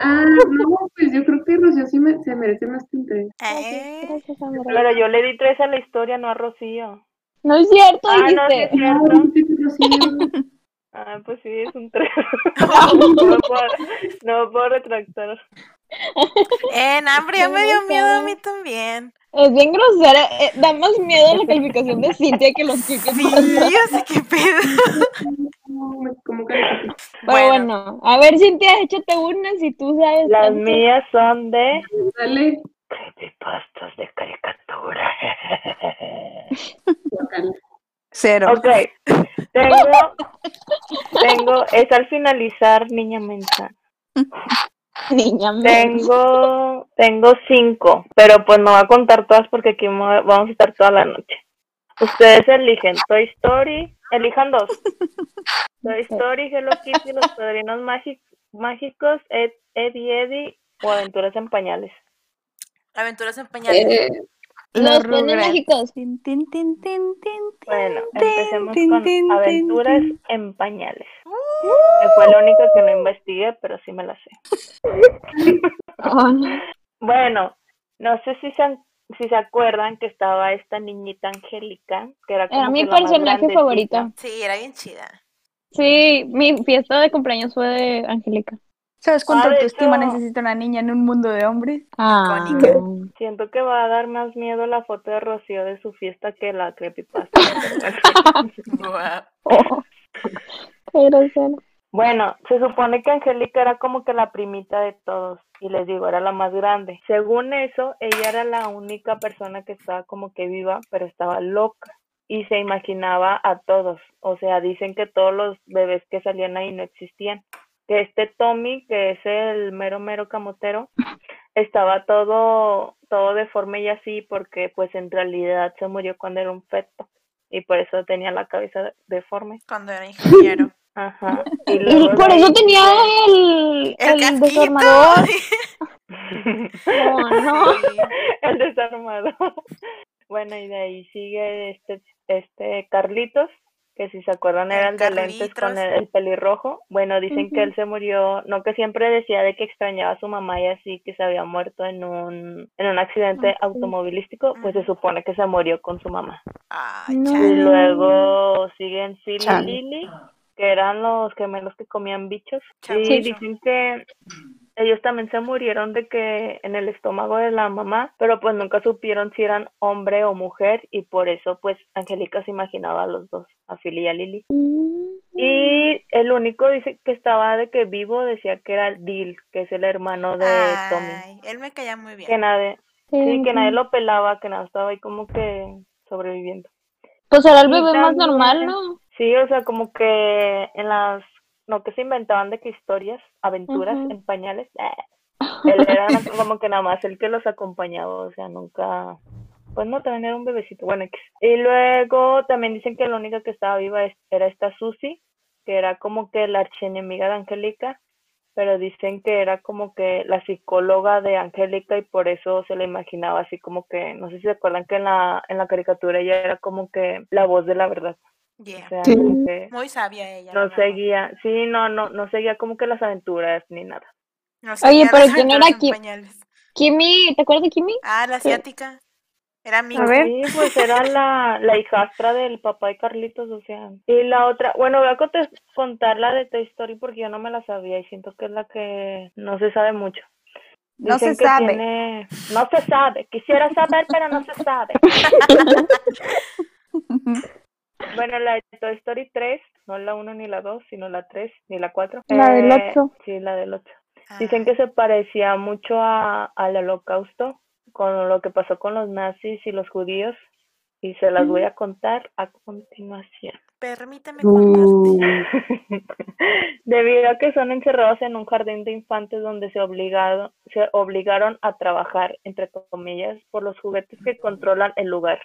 Speaker 3: Ah, no, pues yo creo que Rocío sí me- se merece más que un tres.
Speaker 2: Eh,
Speaker 5: Gracias.
Speaker 6: Pero yo le di tres a la historia, no a Rocío.
Speaker 5: No es cierto,
Speaker 6: Ah, no, sí
Speaker 5: dijiste.
Speaker 6: es cierto.
Speaker 3: No, sí, Rocío.
Speaker 6: Ah, pues sí, es un tres. no, puedo, no puedo retractar.
Speaker 2: En hambre ya me dio miedo a mí también.
Speaker 5: Es bien grosera. eh, da más miedo la calificación de Cintia que los que
Speaker 2: Sí, sé qué pedo.
Speaker 5: Pero bueno, a ver, Cintia, échate una si tú sabes.
Speaker 6: Las
Speaker 5: tanto.
Speaker 6: mías son de
Speaker 3: Dale.
Speaker 6: creepypastas de caricatura.
Speaker 1: Cero.
Speaker 6: ok, tengo, tengo, es al finalizar, niña mensa.
Speaker 5: Niña
Speaker 6: Tengo, tengo cinco, pero pues no voy a contar todas porque aquí mo- vamos a estar toda la noche. Ustedes eligen Toy Story, elijan dos. Toy Story, Hello Kitty, Los Padrinos Mági- Mágicos, Ed, Eddie Eddie o Aventuras en Pañales.
Speaker 2: Aventuras en pañales.
Speaker 3: Eh,
Speaker 5: Los duendes mágicos.
Speaker 6: Bueno, empecemos con Aventuras en Pañales. Fue lo único que no investigué, pero sí me la sé.
Speaker 5: Oh, no.
Speaker 6: Bueno, no sé si se, si se acuerdan que estaba esta niñita Angélica, que era como
Speaker 5: Era mi
Speaker 6: la
Speaker 5: personaje favorito.
Speaker 2: Sí, era bien chida.
Speaker 5: Sí, mi fiesta de cumpleaños fue de Angélica.
Speaker 1: ¿Sabes cuánta
Speaker 6: Ah, de
Speaker 1: autoestima
Speaker 6: hecho-
Speaker 1: necesita una niña en un mundo de hombres?
Speaker 5: Ah.
Speaker 6: Siento que va a dar más miedo la foto de Rocío de su fiesta que la creepypasta.
Speaker 5: oh. Qué grosero.
Speaker 6: Bueno, se supone que Angélica era como que la primita de todos y les digo, era la más grande. Según eso, ella era la única persona que estaba como que viva, pero estaba loca y se imaginaba a todos. O sea, dicen que todos los bebés que salían ahí no existían. Que este Tommy, que es el mero mero camotero, estaba todo todo deforme y así porque pues en realidad se murió cuando era un feto y por eso tenía la cabeza deforme.
Speaker 2: Cuando era ingeniero.
Speaker 6: Ajá. Y
Speaker 5: por eso tenía el,
Speaker 2: El
Speaker 5: el desarmador. Oh, no.
Speaker 2: Sí.
Speaker 6: el desarmado. Bueno, y de ahí sigue este, este Carlitos, que si se acuerdan era
Speaker 2: El
Speaker 6: de lentes con el, el pelirrojo. Bueno, dicen que él se murió, no que siempre decía de que extrañaba a su mamá y así, que se había muerto en un, en un accidente
Speaker 5: Ah,
Speaker 6: automovilístico, pues se supone que se murió con su mamá.
Speaker 5: No.
Speaker 6: Y luego siguen Silly y. Lily, que eran los gemelos que comían bichos. Y
Speaker 5: Sí.
Speaker 6: dicen que ellos también se murieron de que en el estómago de la mamá, pero pues nunca supieron si eran hombre o mujer y por eso pues Angélica se imaginaba a los dos, a Philly y a Lily. Y el único dice que estaba de que vivo decía que era Dil, que es el hermano de Tommy.
Speaker 2: Él me caía muy
Speaker 6: Que
Speaker 2: bien.
Speaker 6: nadie, sí, que nadie lo pelaba, que nada estaba ahí como que sobreviviendo.
Speaker 5: Pues era el bebé más normal, ¿no?
Speaker 6: Sí, o sea, como que en las, no que se inventaban de que historias, aventuras en pañales, eh, él era como que nada más el que los acompañaba, o sea, nunca, pues no, también era un bebecito, bueno, X. y luego también dicen que la única que estaba viva era esta Susie, que era como que la archienemiga de Angélica, pero dicen que era como que la psicóloga de Angélica y por eso se la imaginaba así como que, no sé si se acuerdan que en la, en la caricatura ella era como que la voz de la verdad.
Speaker 2: Yeah.
Speaker 6: O sea,
Speaker 3: Sí.
Speaker 6: que
Speaker 2: Muy sabia ella. la
Speaker 6: no seguía, sí, no, no, no seguía como que las aventuras ni nada.
Speaker 2: No
Speaker 5: Oye, pero ¿quién era Kim? Kimi, ¿te acuerdas de Kimi?
Speaker 2: Ah, la asiática. Era mi.
Speaker 4: A ver.
Speaker 6: Sí, pues era la, la hijastra del papá de Carlitos, o sea. Y la otra, bueno, voy a contar la de Toy Story porque yo no me la sabía y siento que es la que no se sabe mucho.
Speaker 1: No se sabe.
Speaker 6: tiene- no se sabe, quisiera saber, pero no se sabe. Bueno, la de Toy Story 3, no la 1 ni la 2, sino la 3 ni la 4.
Speaker 5: La del ocho.
Speaker 6: Sí, la del 8.
Speaker 2: Ah,
Speaker 6: Dicen que se parecía mucho a, al holocausto, con lo que pasó con los nazis y los judíos, y se las voy a contar a continuación.
Speaker 2: Permíteme contarte.
Speaker 6: Debido a que son encerrados en un jardín de infantes donde se obligado, se obligaron a trabajar, entre comillas, por los juguetes que controlan el lugar.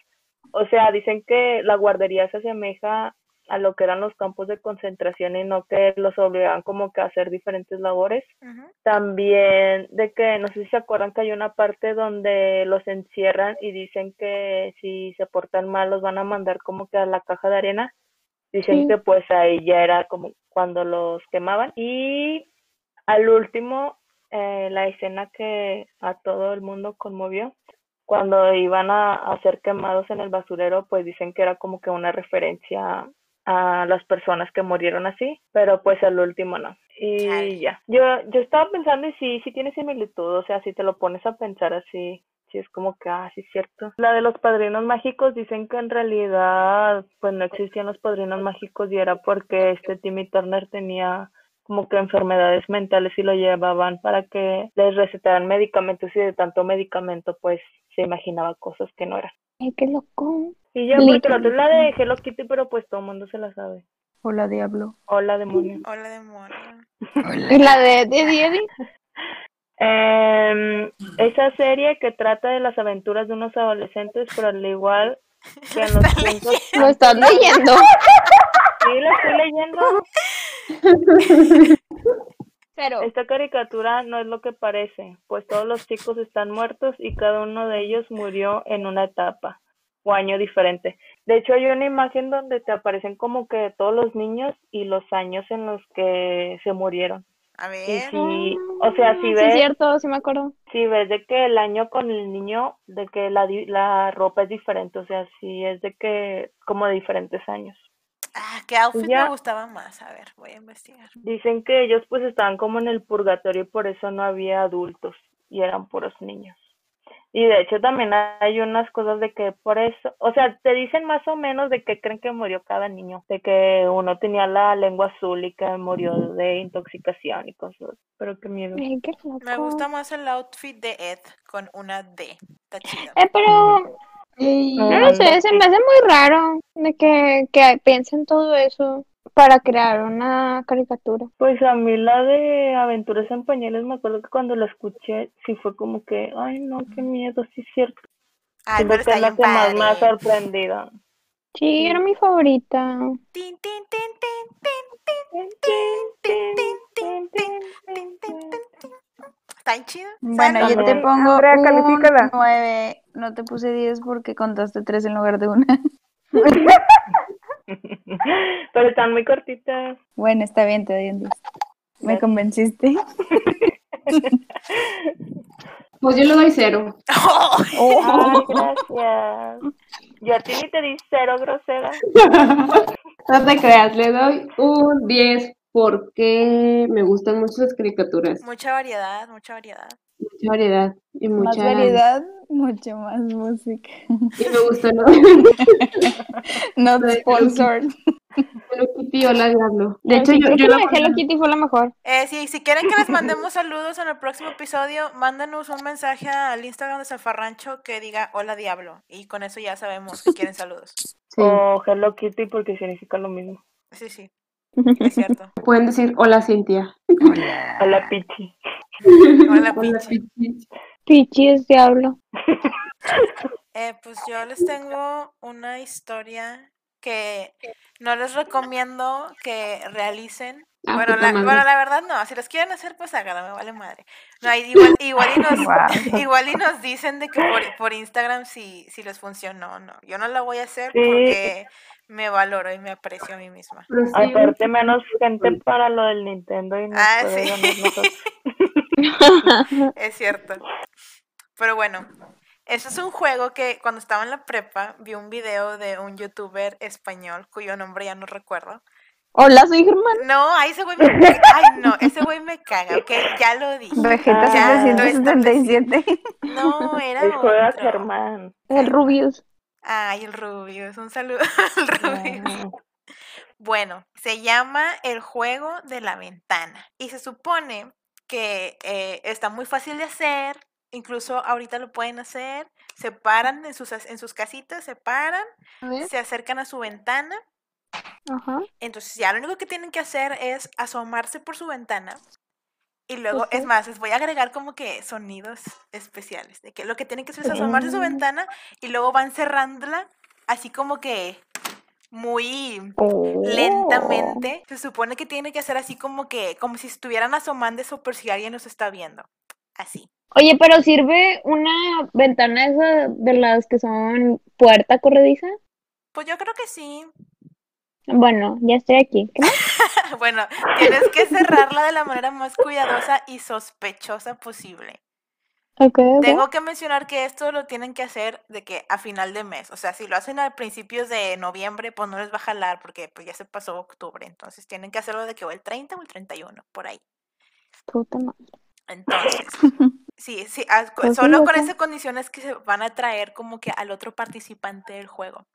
Speaker 6: O sea, dicen que la guardería se asemeja a lo que eran los campos de concentración y no que los obligaban como que a hacer diferentes labores. También de que, no sé si se acuerdan que hay una parte donde los encierran y dicen que si se portan mal los van a mandar como que a la caja de arena. Dicen
Speaker 5: Sí.
Speaker 6: que pues ahí ya era como cuando los quemaban. Y al último, eh, la escena que a todo el mundo conmovió, cuando iban a, a ser quemados en el basurero, pues dicen que era como que una referencia a las personas que murieron así, pero pues al último no. Y ya. Yo, yo estaba pensando y sí, sí tiene similitud, o sea, si te lo pones a pensar así, sí es como que, ah, sí es cierto. La de los padrinos mágicos dicen que en realidad, pues no existían los padrinos mágicos y era porque este Timmy Turner tenía como que enfermedades mentales y lo llevaban para que les recetaran medicamentos y de tanto medicamento pues se imaginaba cosas que no eran.
Speaker 5: Ay, qué loco.
Speaker 6: Y ya, porque la otra es la de Hello Kitty, pero pues todo el mundo se la sabe.
Speaker 1: Hola, diablo.
Speaker 6: Hola, demonio.
Speaker 2: Hola, demonio.
Speaker 5: ¿Y la de, de Eddie?
Speaker 6: Em, esa serie que trata de las aventuras de unos adolescentes, pero al igual que en los.
Speaker 5: Lo estás leyendo.
Speaker 6: Sí, la estoy leyendo.
Speaker 5: Pero,
Speaker 6: Esta caricatura no es lo que parece, pues todos los chicos están muertos y cada uno de ellos murió en una etapa o año diferente. De hecho, hay una imagen donde te aparecen como que todos los niños y los años en los que se murieron.
Speaker 2: A
Speaker 6: Y
Speaker 2: ver.
Speaker 6: si, o sea, si
Speaker 5: sí, es
Speaker 6: ves,
Speaker 5: cierto, sí me acuerdo.
Speaker 6: si ves de que el año con el niño, de que la, la ropa es diferente, o sea, si es de que como de diferentes años.
Speaker 2: Ah, ¿qué outfit
Speaker 6: ya-
Speaker 2: me gustaba más? A ver, voy a investigar.
Speaker 6: Dicen que ellos pues estaban como en el purgatorio y por eso no había adultos y eran puros niños. Y de hecho también hay unas cosas de que por eso, o sea, te dicen más o menos de que creen que murió cada niño, de que uno tenía la lengua azul y que murió de intoxicación y cosas, pero qué miedo.
Speaker 5: Ay, qué
Speaker 2: Me gusta más el outfit de Ed con una D. Está chido.
Speaker 5: Eh, pero
Speaker 6: No,
Speaker 5: no lo sé, se me hace muy raro de que, que piensen todo eso para crear una caricatura.
Speaker 6: Pues a mí la de Aventuras en Pañales, me acuerdo que cuando la escuché, sí fue como que, ay no, qué miedo, sí es cierto.
Speaker 2: Ay, pero
Speaker 6: que
Speaker 2: está
Speaker 6: es la que más me ha
Speaker 2: padre.
Speaker 6: sorprendida.
Speaker 5: Sí, era mi favorita.
Speaker 1: Bueno, yo te pongo
Speaker 4: Andrea,
Speaker 1: un 9. No te puse 10 porque contaste 3 en lugar de una.
Speaker 6: Pero están muy cortitas.
Speaker 1: Bueno, está bien, te doy un 10. Me convenciste.
Speaker 3: Pues yo le doy cero.
Speaker 6: Ay, gracias. Yo a ti ni te di cero grosera.
Speaker 3: No te creas, le doy un 10 porque me gustan mucho las caricaturas.
Speaker 2: Mucha variedad, mucha variedad.
Speaker 3: Mucha variedad y
Speaker 1: Más
Speaker 3: mucha...
Speaker 1: variedad, mucho más música.
Speaker 3: Y me gustó lo
Speaker 1: Not
Speaker 3: Hello
Speaker 1: sponsored.
Speaker 3: Hello Kitty, hola Diablo. De hecho,
Speaker 5: sí,
Speaker 3: yo,
Speaker 5: creo
Speaker 3: yo
Speaker 5: que
Speaker 3: la
Speaker 5: Hello Kitty fue la mejor.
Speaker 2: Eh, sí, si quieren que les mandemos saludos en el próximo episodio, mándanos un mensaje al Instagram de Zafarrancho que diga hola diablo. Y con eso ya sabemos que quieren saludos.
Speaker 3: Sí.
Speaker 6: O Hello Kitty porque significa lo mismo.
Speaker 2: Sí, sí, es cierto.
Speaker 3: Pueden decir hola Cintia.
Speaker 6: Hola Pichi.
Speaker 2: Hola,
Speaker 3: Hola
Speaker 2: Pichi.
Speaker 3: Pichi.
Speaker 5: Pichi es diablo.
Speaker 2: Eh, pues yo les tengo una historia que no les recomiendo que realicen.
Speaker 3: Ah,
Speaker 2: bueno,
Speaker 3: puta
Speaker 2: la, bueno, la verdad no, si los quieren hacer, pues háganlo, me vale madre. No, igual, igual, y nos,
Speaker 1: Wow.
Speaker 2: igual y nos dicen de que por, por Instagram si, si les funcionó, no. Yo no la voy a hacer
Speaker 6: Sí.
Speaker 2: porque me valoro y me aprecio a mí misma.
Speaker 6: Aparte menos gente para lo del Nintendo y nos
Speaker 2: Ah, sí. Es cierto. Pero bueno, eso es un juego que cuando estaba en la prepa vi un video de un youtuber español cuyo nombre ya no recuerdo.
Speaker 5: Hola, soy Germán.
Speaker 2: No, ay, ese güey me Ay, no, ese güey me caga, ok, ya lo dije.
Speaker 1: Vegeta
Speaker 6: Ya,
Speaker 1: 777.
Speaker 2: No, era
Speaker 6: El
Speaker 2: otro.
Speaker 6: Germán.
Speaker 5: El Rubius.
Speaker 2: Ay, el Rubius, un saludo al Rubius.
Speaker 6: Ah,
Speaker 2: Bueno, se llama El juego de la ventana y se supone que eh, está muy fácil de hacer, incluso ahorita lo pueden hacer, se paran en sus, en sus casitas, se paran, se acercan a su ventana, entonces ya lo único que tienen que hacer es asomarse por su ventana y luego, es más, les voy a agregar como que sonidos especiales, de que lo que tienen que hacer es asomarse a su
Speaker 5: Mm.
Speaker 2: ventana y luego van cerrándola así como que muy
Speaker 5: Oh.
Speaker 2: lentamente. Se supone que tiene que hacer así como que, como si estuvieran asomándose por si alguien nos está viendo. Así.
Speaker 5: Oye, pero sirve una ventana esa de las que son puerta corrediza.
Speaker 2: Pues yo creo que sí.
Speaker 5: Bueno, ya estoy aquí.
Speaker 2: Bueno, tienes que cerrarla de la manera más cuidadosa y sospechosa posible.
Speaker 5: Ok, ok.
Speaker 2: Tengo que mencionar que esto lo tienen que hacer de que a final de mes. O sea, si lo hacen a principios de noviembre, pues no les va a jalar porque pues ya se pasó octubre. Entonces tienen que hacerlo de que o el 30 o el 31, por ahí.
Speaker 5: Puta madre.
Speaker 2: Entonces, sí, sí, solo con esas condiciones que se van a traer como que al otro participante del juego.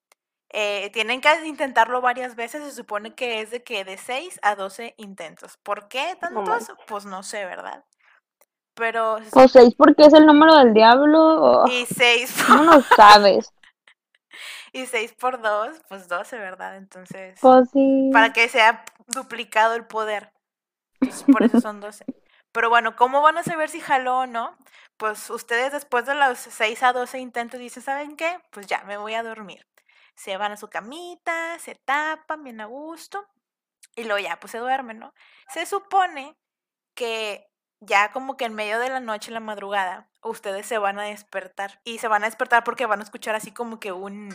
Speaker 2: Eh, tienen que intentarlo varias veces, se supone que es de que de 6 a 12 intentos. ¿Por qué tantos? Pues no sé, ¿verdad? Pero...
Speaker 5: Pues seis porque es el número del diablo. o-
Speaker 2: Y 6
Speaker 5: ¿Cómo no sabes?
Speaker 2: y seis por 2, pues 12, ¿verdad? Entonces,
Speaker 5: Pues sí.
Speaker 2: para que sea duplicado el poder. Entonces, por eso son 12. Pero bueno, ¿cómo van a saber si jaló o no? Pues ustedes después de los 6 a 12 intentos dicen, ¿saben qué? Pues ya, me voy a dormir. Se van a su camita, se tapan bien a gusto y luego ya, pues se duermen, ¿no? Se supone que ya como que en medio de la noche, en la madrugada, ustedes se van a despertar. Y se van a despertar porque van a escuchar así como que un...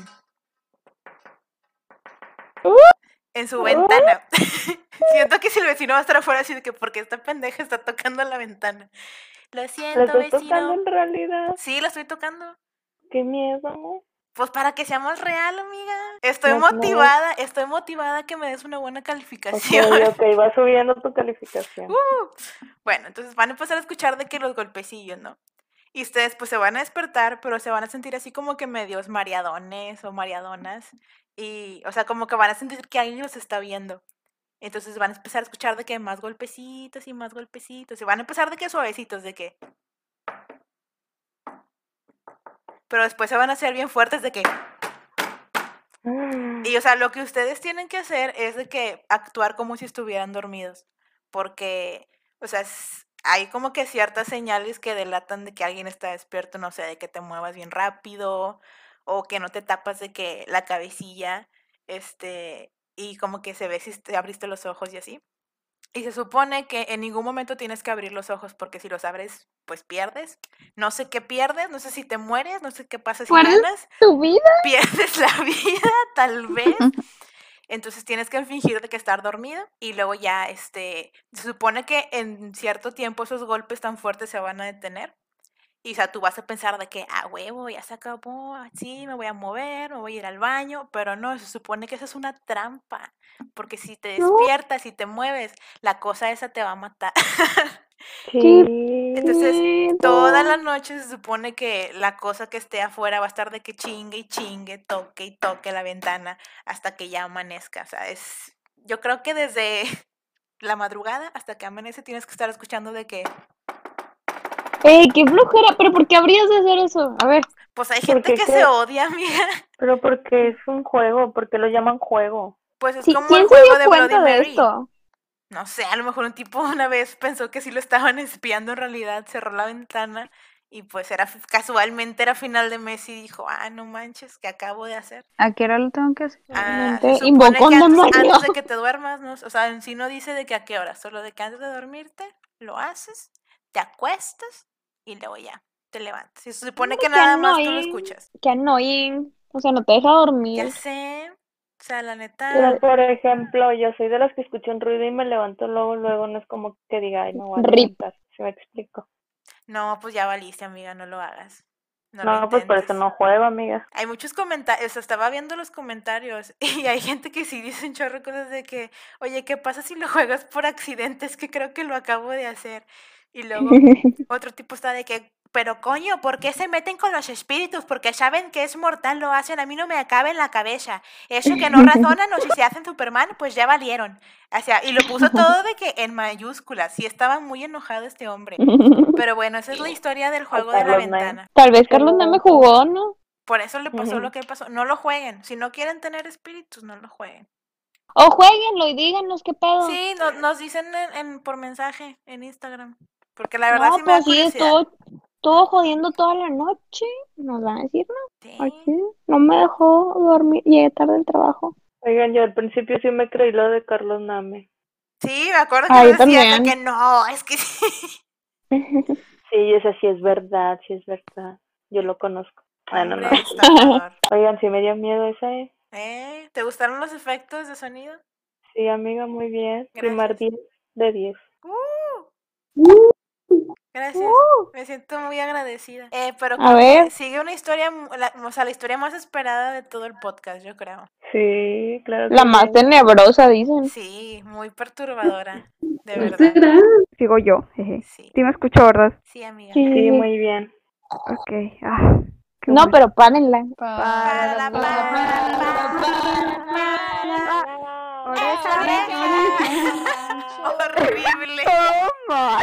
Speaker 2: En su ventana. Siento que si el vecino va a estar afuera así de que porque esta pendeja está tocando la ventana. Lo
Speaker 6: ¿Lo
Speaker 2: siento,
Speaker 6: tocando
Speaker 2: vecino.
Speaker 6: en realidad?
Speaker 2: Sí, la estoy tocando.
Speaker 6: Qué miedo.
Speaker 2: Pues para que seamos real, amiga. Estoy
Speaker 6: No, no.
Speaker 2: motivada, estoy motivada que me des una buena
Speaker 6: Ok,
Speaker 2: calificación.
Speaker 6: ok, va subiendo tu calificación.
Speaker 2: Uh, bueno, entonces van a empezar a escuchar de que los golpecillos, ¿no? Y ustedes pues se van a despertar, pero se van a sentir así como que medios mareadones o mareadonas. Y, o sea, como que van a sentir que alguien los está viendo. Entonces van a empezar a escuchar de que más golpecitos y más golpecitos. Y van a empezar de que suavecitos, de que... Pero después se van a hacer bien fuertes de que...
Speaker 6: Mm,
Speaker 2: Y o sea, lo que ustedes tienen que hacer es de que actuar como si estuvieran dormidos, porque, o sea, hay como que ciertas señales que delatan de que alguien está despierto, no sé, de que te muevas bien rápido o que no te tapas de que la cabecilla, este, y como que se ve si te abriste los ojos y así. Y se supone que en ningún momento tienes que abrir los ojos porque si los abres, pues pierdes. No sé qué pierdes, no sé si te mueres, no sé qué pasa si ganas
Speaker 5: ¿Tu vida?
Speaker 2: pierdes la vida, tal vez. Entonces tienes que fingir de que estar dormido y luego ya, este, se supone que en cierto tiempo esos golpes tan fuertes se van a detener. Y o sea, tú vas a pensar de que, ah, huevo, ya se acabó, sí, me voy a mover, me voy a ir al baño, pero no, se supone que esa es una trampa, porque si te despiertas y te mueves, la cosa esa te va a matar.
Speaker 6: Sí.
Speaker 2: Entonces. Toda la noche se supone que la cosa que esté afuera va a estar de que chingue y chingue, toque y toque la ventana hasta que ya amanezca. O sea, es. Yo creo que desde la madrugada hasta que amanece tienes que estar escuchando de que.
Speaker 5: ¡Ey, qué flojera! ¿Pero por qué habrías de hacer eso? A ver,
Speaker 2: Pues hay
Speaker 6: ¿Por
Speaker 2: gente que
Speaker 6: qué?
Speaker 2: se odia, amiga.
Speaker 6: Pero porque es un juego, porque lo llaman juego.
Speaker 2: Pues es
Speaker 5: sí,
Speaker 2: como
Speaker 5: ¿quién
Speaker 2: el
Speaker 5: se
Speaker 2: juego
Speaker 5: dio
Speaker 2: de Bloody
Speaker 5: de
Speaker 2: Mary.
Speaker 5: esto?
Speaker 2: No sé, a lo mejor un tipo una vez pensó que sí lo estaban espiando en realidad, cerró la ventana y pues era casualmente era final de mes y dijo, ah, no manches, ¿qué acabo de hacer?
Speaker 1: ¿A qué hora lo tengo que hacer?
Speaker 2: Ah, se
Speaker 5: invocó
Speaker 2: que antes de que te duermas, ¿no? o sea, en sí no dice de que a qué hora, solo de que antes de dormirte lo haces, te acuestas y luego ya te levantas. Y se supone que
Speaker 5: Hombre,
Speaker 2: nada más tú lo
Speaker 5: annoying.
Speaker 2: escuchas.
Speaker 5: Qué annoying. O sea, no te deja dormir.
Speaker 2: Ya sé, o sea, la neta,
Speaker 6: Pero por ejemplo, yo soy de las que escucho un ruido y me levanto luego, luego no es como que diga, ay, no voy a levantar, si me explico.
Speaker 2: no, pues ya valiste, amiga, no lo hagas. No,
Speaker 6: No, pues por eso no juego, amiga.
Speaker 2: Hay muchos comentarios, estaba viendo los comentarios y hay gente que sí dice un chorro cosas de que, oye, ¿qué pasa si lo juegas por accidente? Es que creo que lo acabo de hacer. Y luego otro tipo está de que, pero coño, ¿por qué se meten con los espíritus? Porque saben que es mortal, lo hacen, a mí no me acaba en la cabeza. Eso que no razonan o si se hacen Superman, pues ya valieron. O sea, y lo puso todo de que en mayúsculas, sí estaba muy enojado este hombre. Pero bueno, esa es la historia del juego de la ventana.
Speaker 5: Tal vez Carlos no me jugó, ¿no?
Speaker 2: Por eso le pasó lo que pasó. No lo jueguen. Si no quieren tener espíritus, no lo jueguen.
Speaker 5: O jueguenlo y díganos qué pedo.
Speaker 2: Sí, no- nos dicen en, en- por mensaje en Instagram. Porque la verdad
Speaker 5: no,
Speaker 2: sí me da
Speaker 5: pues sí,
Speaker 2: curiosidad.
Speaker 5: estuvo, estuvo jodiendo toda la noche. Nos van a decir, no,
Speaker 2: Sí.
Speaker 5: aquí no me dejó dormir. Llegué tarde del trabajo.
Speaker 6: Oigan, yo al principio sí me creí lo de Carlos Name.
Speaker 2: Sí, me acuerdo que
Speaker 5: Ah, yo
Speaker 2: nos decían de
Speaker 5: también.
Speaker 2: que no, es que sí.
Speaker 6: Sí, esa sí es verdad, sí es verdad. Yo lo conozco. Ah, no. Oigan, sí me dio miedo esa, ¿eh?
Speaker 2: ¿Eh? ¿Te gustaron los efectos de sonido?
Speaker 6: Sí, amiga, muy bien. Primer
Speaker 2: Gracias.
Speaker 6: 10 de 10.
Speaker 2: Uh, Gracias. Me siento muy agradecida. Eh, pero
Speaker 5: A ver.
Speaker 2: sigue una historia, mu- la- o sea, la historia más esperada de todo el podcast, yo creo.
Speaker 6: Sí, claro.
Speaker 5: La más tenebrosa, dicen.
Speaker 2: Sí, muy perturbadora. De verdad.
Speaker 4: Sigo yo, jeje.
Speaker 2: Sí,
Speaker 4: Sí me escucho, ¿verdad?
Speaker 2: sí, amiga.
Speaker 5: Sí.
Speaker 6: Sí, muy bien.
Speaker 4: Ok. Ah,
Speaker 5: No,
Speaker 4: bueno.
Speaker 5: pero párenla.
Speaker 2: Para, para, para,
Speaker 1: Oreja,
Speaker 2: Horrible.
Speaker 4: Toma.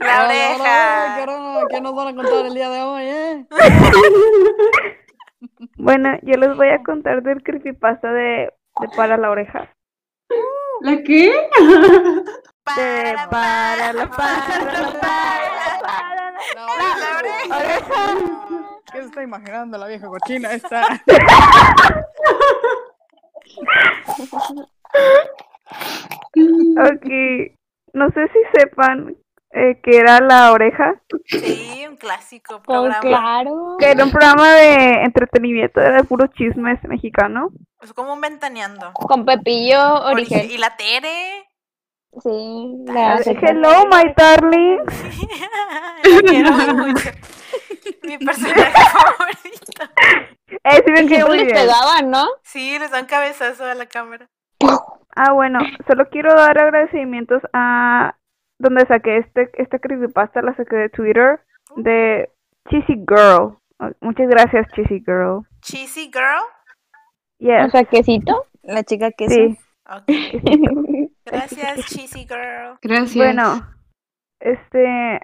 Speaker 2: La oreja.
Speaker 1: ¿Qué nos van a contar el día de hoy, eh?
Speaker 4: Bueno, yo les voy a contar del creepypasta de, de Para la Oreja.
Speaker 3: ¿La qué?
Speaker 4: De
Speaker 2: Para,
Speaker 4: la para la para La
Speaker 2: oreja.
Speaker 1: ¿Qué se está imaginando la vieja cochina esta?
Speaker 4: Ok, no sé si sepan eh, que era la oreja,
Speaker 2: Sí, un clásico
Speaker 5: Oh,
Speaker 2: programa.
Speaker 5: claro.
Speaker 4: que era un programa de entretenimiento, era de puro chismes mexicano.
Speaker 2: Es como un ventaneando.
Speaker 5: Con Pepillo
Speaker 2: Origen.
Speaker 5: Origen.
Speaker 2: Y la Tere.
Speaker 5: Sí, la
Speaker 4: Hello, my darling.
Speaker 2: La quiero mucho. Mi personaje favorito.
Speaker 4: Eh, sí me
Speaker 5: siempre les
Speaker 4: bien.
Speaker 5: pegaban, ¿no?
Speaker 2: Sí, les da un cabezazo a la cámara.
Speaker 4: Ah, bueno, solo quiero dar agradecimientos a donde saqué este, este creepypasta, la saqué de Twitter, de Cheesy Girl. Muchas gracias, Cheesy Girl.
Speaker 2: Cheesy Girl.
Speaker 5: O
Speaker 4: Yes,
Speaker 5: sea, quesito.
Speaker 1: La chica que
Speaker 4: sí.
Speaker 2: Ok. Gracias, Cheesy Girl.
Speaker 3: Gracias.
Speaker 4: Bueno, este,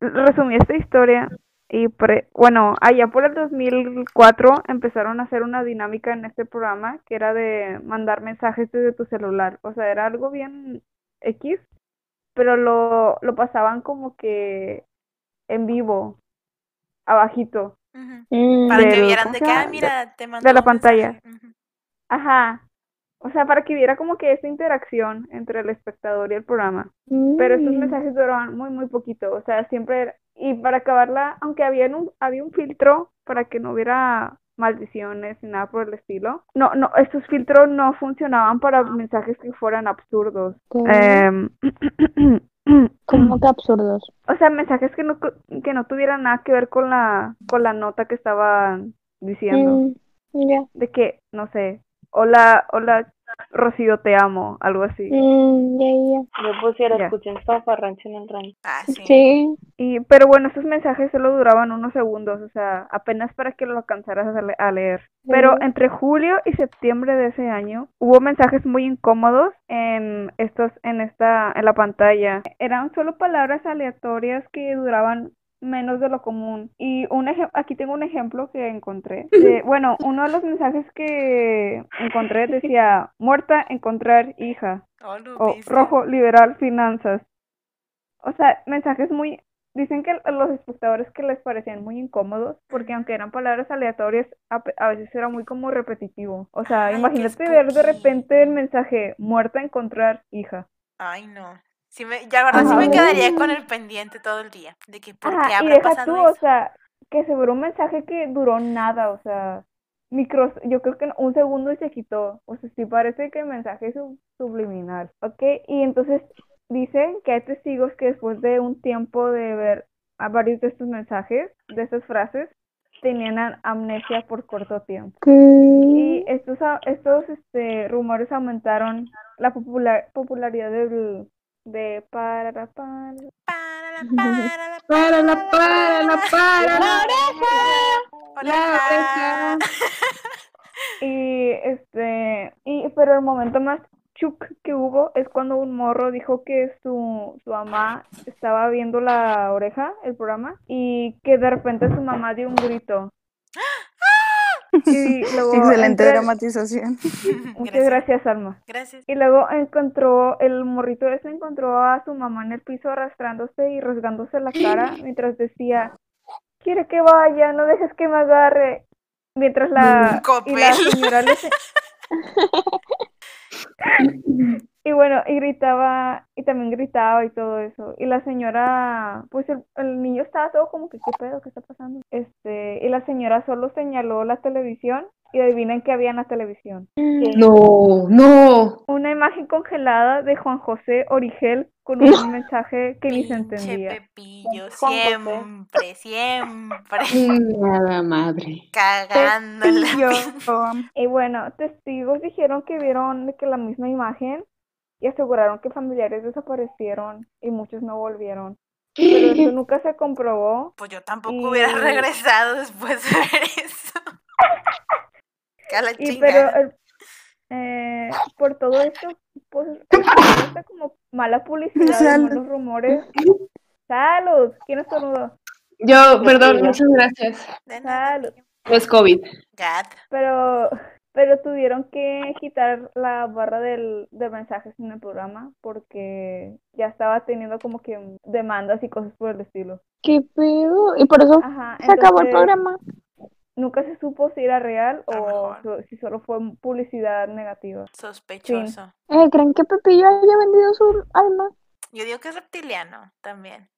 Speaker 4: resumí esta historia y, pre- bueno, allá por el 2004 empezaron a hacer una dinámica en este programa que era de mandar mensajes desde tu celular. O sea, era algo bien X, pero lo, lo pasaban como que en vivo, abajito.
Speaker 5: Mm,
Speaker 2: Para que vieran
Speaker 4: ¿cómo
Speaker 2: de que, ah, mira, te mandó
Speaker 4: de la pantalla. Ajá. O sea, para que hubiera como que esta interacción entre el espectador y el programa. Pero estos
Speaker 5: mm.
Speaker 4: mensajes duraban muy, muy poquito. O sea, siempre. Y para acabarla, aunque había un, había un filtro para que no hubiera maldiciones ni nada por el estilo. No, no, estos filtros no funcionaban para mensajes que fueran absurdos. Em,
Speaker 5: Como que absurdos.
Speaker 4: o sea, mensajes que no, que no tuvieran nada que ver con la, con la nota que estaban diciendo.
Speaker 5: Mm, ya.
Speaker 4: De que, no sé, hola, hola, Rocío, te amo, algo así.
Speaker 5: Mm, ya, ya.
Speaker 6: Yo pusiera,
Speaker 4: Ya.
Speaker 6: escuchen Zafarrancho en el rancho.
Speaker 2: Ah, sí.
Speaker 5: Sí.
Speaker 4: Y, pero bueno, estos mensajes solo duraban unos segundos, o sea, apenas para que lo alcanzaras a, le- a leer. Pero entre julio y septiembre de ese año hubo mensajes muy incómodos en estos, en esta, en la pantalla. Eran solo palabras aleatorias que duraban menos de lo común. Y un aquí tengo un ejemplo que encontré. de- bueno, uno de los mensajes que encontré decía, muerta, encontrar hija.
Speaker 2: Oh,
Speaker 4: O rojo, liberal, finanzas. O sea, mensajes muy... Dicen que los espectadores que les parecían muy incómodos, porque aunque eran palabras aleatorias, a, a veces era muy como repetitivo. O sea,
Speaker 2: Ay,
Speaker 4: imagínate ver de repente el mensaje, muerta encontrar hija.
Speaker 2: Ay, no. Sí me, ya, verdad, sí me
Speaker 4: Ajá.
Speaker 2: quedaría con el pendiente todo el día. De que, ¿por qué
Speaker 4: Ajá, y
Speaker 2: habrá
Speaker 4: deja
Speaker 2: pasado
Speaker 4: tú, o
Speaker 2: eso?
Speaker 4: sea, que se un mensaje que duró nada, o sea, micros, yo creo que un segundo y se quitó. O sea, sí parece que el mensaje es sub- subliminal, ¿ok? Y entonces dicen que hay testigos que después de un tiempo de ver a varios de estos mensajes, de estas frases, tenían am- amnesia por corto tiempo. Y estos, estos este, rumores aumentaron la popular, popularidad del, de para, para,
Speaker 2: Para la, para la,
Speaker 3: Para la, para la, para la.
Speaker 2: oreja.
Speaker 3: oreja.
Speaker 4: Y este, y pero el momento más chuk que hubo es cuando un morro dijo que su, su mamá estaba viendo la oreja, el programa, y que de repente su mamá dio un grito. Y luego
Speaker 1: Excelente
Speaker 4: entre-
Speaker 1: dramatización.
Speaker 4: Muchas gracias, Alma.
Speaker 2: Gracias.
Speaker 4: Y luego encontró, el morrito ese encontró a su mamá en el piso arrastrándose y rasgándose la cara mientras decía, quiere que vaya, no dejes que me agarre. Mientras la, y la señora le... Y bueno, y gritaba, y también gritaba y todo eso. Y la señora, pues el, el niño estaba todo como que, ¿qué pedo? ¿Qué está pasando? Este, y la señora solo señaló la televisión y adivinen qué había en la televisión.
Speaker 3: No, no.
Speaker 4: Una imagen congelada de Juan José Origel con un mensaje que ni se entendía.
Speaker 2: Pepillo,
Speaker 6: Juan José.
Speaker 2: siempre, siempre
Speaker 3: Nada madre.
Speaker 2: cagándola.
Speaker 4: Y bueno, testigos dijeron que vieron de que la misma imagen y aseguraron que familiares desaparecieron y muchos no volvieron. Pero eso nunca se comprobó.
Speaker 2: Pues yo tampoco hubiera regresado después de ver eso. Que a la
Speaker 4: Y pero el- eh, por todo esto, pues esta como mala publicidad, malos rumores. Salud, ¿quién estornudó?
Speaker 3: Yo, perdón, muchas gracias.
Speaker 4: Salud.
Speaker 3: Es COVID.
Speaker 4: Pero pero tuvieron que quitar la barra del, de mensajes en el programa porque ya estaba teniendo como que demandas y cosas por el estilo.
Speaker 5: ¿Qué pedo? Y por eso
Speaker 4: Ajá,
Speaker 5: se acabó el programa.
Speaker 4: Nunca se supo si era real
Speaker 2: A
Speaker 4: o
Speaker 2: mejor.
Speaker 4: si solo fue publicidad negativa.
Speaker 2: Sospechoso.
Speaker 5: Eh, ¿Creen que Pepillo haya vendido su alma?
Speaker 2: Yo digo que es reptiliano también.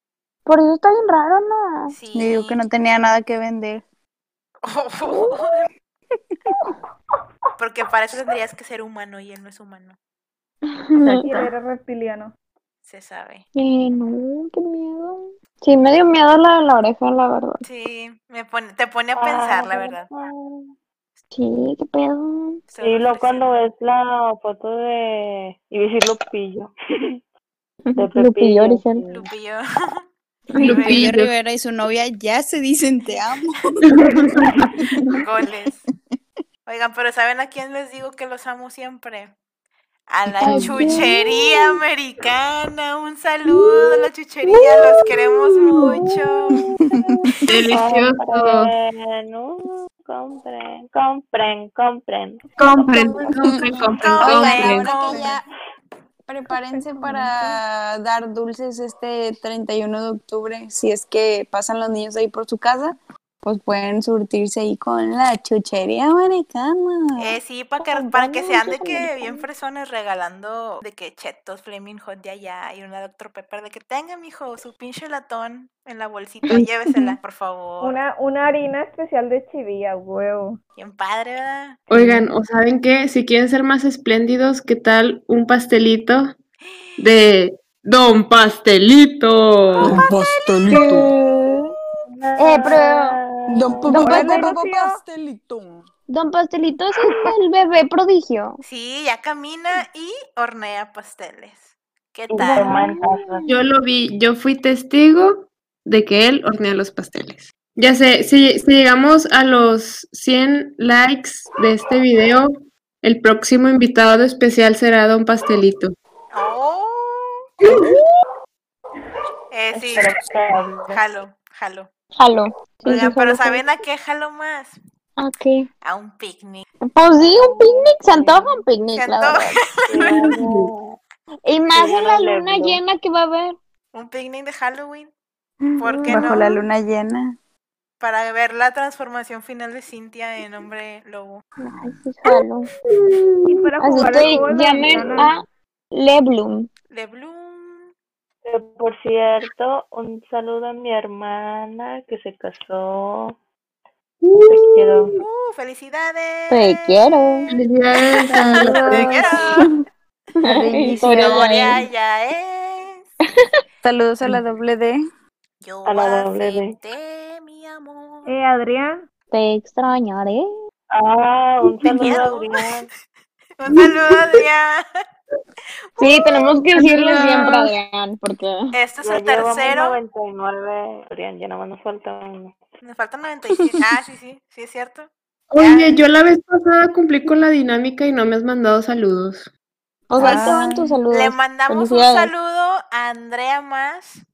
Speaker 5: Por eso está bien raro, ¿no?
Speaker 2: Sí.
Speaker 1: Yo digo que no tenía nada que vender.
Speaker 2: Porque para eso tendrías que ser humano y él no es humano.
Speaker 4: Y él era reptiliano.
Speaker 2: Se sabe.
Speaker 5: Eh, no, qué miedo. Sí, me dio miedo la de la oreja, la verdad.
Speaker 2: Sí, me pone, te pone a pensar, la verdad.
Speaker 5: Sí, qué pedo.
Speaker 6: Y luego cuando ves la foto de, a decir Lupillo, de
Speaker 5: Lupillo
Speaker 6: Pepillo, sí.
Speaker 2: Lupillo.
Speaker 1: Lupillo
Speaker 3: Lupillo.
Speaker 1: Rivera y su novia ya se dicen te amo.
Speaker 2: Goles. Oigan, pero ¿saben a quién les digo que los amo siempre? A la
Speaker 5: ¿A
Speaker 2: chuchería americana. Un saludo a la chuchería, los queremos mucho.
Speaker 3: Delicioso.
Speaker 6: Compren, uh, compren, compren, compren.
Speaker 3: Compren, compren, compren, compren.
Speaker 1: ahora que ya prepárense para dar dulces este 31 de octubre. Si es que pasan los niños ahí por su casa, pues pueden surtirse ahí con la chuchería americana.
Speaker 2: Eh, sí, para que, para que sean de que bien fresones regalando de que chetos, Flaming Hot de allá y una Dr. Pepper de que tenga, mijo, su pinche latón en la bolsita, llévesela, por favor.
Speaker 4: Una, una harina especial de chivilla, huevo.
Speaker 2: Bien padre, ¿verdad?
Speaker 3: Oigan, ¿o saben qué? Si quieren ser más espléndidos, ¿qué tal un pastelito de Don Pastelito?
Speaker 1: pastelito.
Speaker 5: Eh, pero
Speaker 1: Don,
Speaker 5: Don
Speaker 4: Pastelito.
Speaker 1: pastelito.
Speaker 5: Don Pastelito es el bebé prodigio.
Speaker 2: Sí, ya camina y hornea pasteles. ¿Qué tal?
Speaker 3: Yo lo vi, yo fui testigo de que él hornea los pasteles. Ya sé, si, si llegamos a los 100 likes de este video, el próximo invitado especial será Don Pastelito.
Speaker 2: Oh. Eh, sí, jalo, jalo.
Speaker 5: Jalo. Sí, sí,
Speaker 2: Oigan, pero. ¿saben a qué jalo más?
Speaker 5: ¿A qué?
Speaker 2: A un picnic.
Speaker 5: Pues sí, un picnic, se antoja un picnic,
Speaker 2: Se
Speaker 5: la
Speaker 2: antoja.
Speaker 5: verdad. Y más
Speaker 6: Sí,
Speaker 5: en la luna llena que va a haber.
Speaker 2: Un picnic de Halloween. ¿Por qué
Speaker 1: Bajo
Speaker 2: no?
Speaker 1: la luna llena.
Speaker 2: Para ver la transformación final de Cintia en hombre lobo.
Speaker 5: Ay, sí, jalo.
Speaker 4: Y para
Speaker 5: Así
Speaker 4: jugar
Speaker 5: que llamen a Leblum.
Speaker 2: De Bloom.
Speaker 6: Eh, Por cierto, un saludo a mi hermana que se casó. Te quiero.
Speaker 2: Uh, felicidades.
Speaker 5: Te quiero.
Speaker 3: Felicidades
Speaker 2: Te quiero.
Speaker 5: Ahí.
Speaker 2: ya es.
Speaker 1: Saludos a la doble D.
Speaker 2: Yo
Speaker 6: A la doble D.
Speaker 2: acepté mi amor.
Speaker 4: Eh, Adrián,
Speaker 5: Te extrañaré.
Speaker 6: Ah, un
Speaker 2: Te
Speaker 6: saludo Adrián.
Speaker 2: Un saludo, Adrián.
Speaker 5: Sí, tenemos que decirle
Speaker 3: Adiós.
Speaker 5: siempre, Adrián, porque
Speaker 2: Este es el tercero.
Speaker 6: 99, Adrián, ya nada más nos falta uno.
Speaker 2: Nos faltan 97. Ah, sí, sí, sí es cierto.
Speaker 3: Oye, yo la vez pasada cumplí con la dinámica y no me has mandado saludos.
Speaker 5: o sea,
Speaker 1: Ah.
Speaker 5: te van tus saludos.
Speaker 2: Le mandamos un saludo a Andrea Más.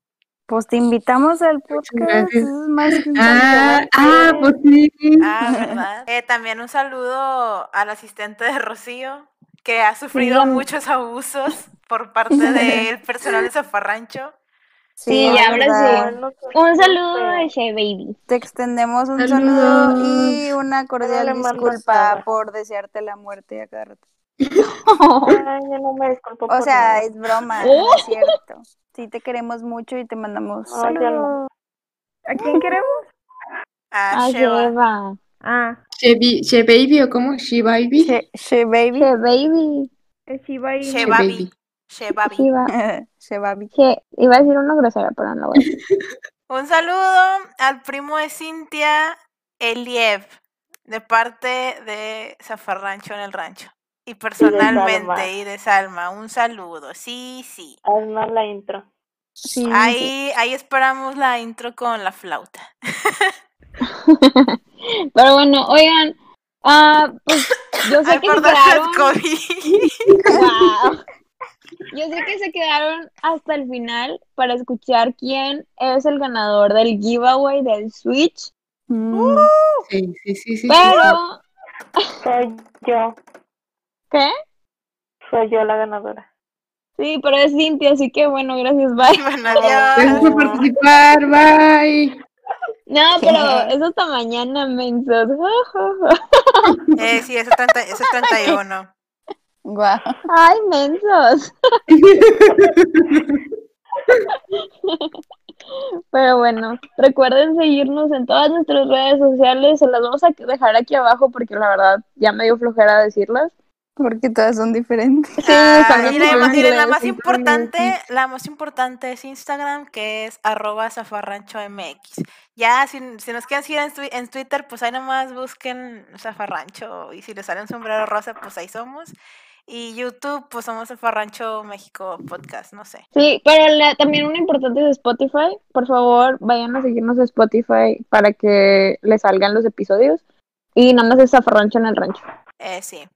Speaker 1: Pues te invitamos al podcast. es más que
Speaker 3: Ah, ah, pues sí.
Speaker 2: Ah, ¿verdad? Eh, también un saludo al asistente de Rocío, que ha sufrido muchos abusos por parte del personal de Zafarrancho.
Speaker 5: Sí, ya ahora sí. Un saludo de Shea Baby.
Speaker 1: Te extendemos un saludo y una cordial disculpa por desearte la muerte a cada rato.
Speaker 6: Ay, yo no me disculpo
Speaker 1: O sea,
Speaker 6: nada.
Speaker 1: es broma,
Speaker 5: Oh.
Speaker 1: no es cierto. Sí te queremos mucho y te mandamos
Speaker 6: no.
Speaker 4: ¿a quién queremos?
Speaker 2: A
Speaker 5: A
Speaker 2: Sheva.
Speaker 5: Sheva.
Speaker 4: Ah,
Speaker 3: She, She Baby o cómo? She Baby.
Speaker 1: She, she baby.
Speaker 5: Shea Baby.
Speaker 4: Shiba Inu.
Speaker 2: Shebabi.
Speaker 3: Baby.
Speaker 2: Shebabi.
Speaker 5: Shiva.
Speaker 1: she baby.
Speaker 5: She- Iba a decir una grosera, pero no lo voy a decir.
Speaker 2: Un saludo al primo de Cintia, Eliev, de parte de Zafarrancho en el rancho. Y personalmente, y de Salma, un saludo. Sí, sí.
Speaker 6: Haznos la intro.
Speaker 1: Sí,
Speaker 2: Ahí, ahí esperamos la intro con la flauta.
Speaker 5: Pero bueno, oigan, ah, pues yo sé
Speaker 2: Ay,
Speaker 5: que se quedaron.
Speaker 2: el COVID.
Speaker 5: Wow. Yo sé que se quedaron hasta el final para escuchar quién es el ganador del giveaway del Switch,
Speaker 1: Mm.
Speaker 3: Sí, sí, sí, sí. sí.
Speaker 5: pero
Speaker 6: Soy yo,
Speaker 5: ¿Qué?
Speaker 6: soy yo la ganadora.
Speaker 5: Sí, pero es Cintia, así que bueno, gracias, bye.
Speaker 2: Bueno,
Speaker 3: Gracias por participar, bye.
Speaker 5: No, pero es hasta mañana, mensos.
Speaker 2: Eh, sí, ese, 30, ese 31.
Speaker 1: Guau.
Speaker 5: Ay, mensos. Pero bueno, recuerden seguirnos en todas nuestras redes sociales, se las vamos a dejar aquí abajo porque la verdad ya me dio flojera decirlas.
Speaker 1: Porque todas son diferentes.
Speaker 5: Sí,
Speaker 2: Ah, y la, y la más importante, la más importante es Instagram, que es arroba zafarranchomx. Ya, si, si nos quieren seguir en, en Twitter, pues ahí nomás busquen Zafarrancho y si les sale un sombrero rosa, pues ahí somos. Y YouTube, pues somos Zafarrancho México Podcast, no sé.
Speaker 5: Sí, pero la- también una importante es Spotify. Por favor, vayan a seguirnos a Spotify para que les salgan los episodios. Y nada más es Zafarrancho en el rancho.
Speaker 2: Eh, sí.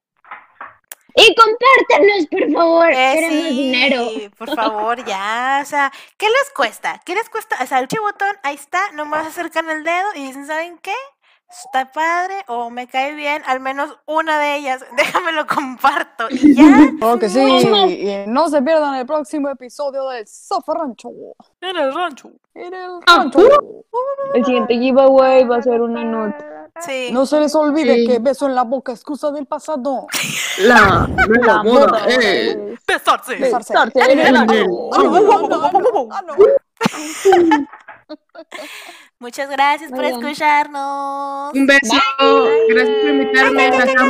Speaker 5: Y compártanlos, por favor.
Speaker 2: Eh,
Speaker 5: Queremos dinero.
Speaker 2: sí, por favor, ya, o sea, ¿qué les cuesta? ¿Qué les cuesta? O sea, el botón, ahí está, nomás acercan el dedo y dicen, ¿saben qué? Está padre o me cae bien, al menos una de ellas, déjame lo comparto y ya.
Speaker 1: Oh, que sí. Y no se pierdan el próximo episodio del Zafarrancho.
Speaker 2: En el rancho.
Speaker 1: En el
Speaker 3: Ah,
Speaker 1: rancho.
Speaker 5: El siguiente giveaway va a ser una nut.
Speaker 2: Sí.
Speaker 1: No se les olvide
Speaker 3: Sí.
Speaker 1: que beso en la boca es excusa del pasado.
Speaker 3: La
Speaker 5: La
Speaker 3: moda
Speaker 5: moda
Speaker 3: es.
Speaker 5: es
Speaker 2: Besarse.
Speaker 1: Besarse.
Speaker 5: besarse
Speaker 1: En
Speaker 5: en el
Speaker 1: el
Speaker 2: Muchas gracias por
Speaker 5: bien.
Speaker 2: escucharnos.
Speaker 3: Un beso. Gracias por invitarme. Las amo.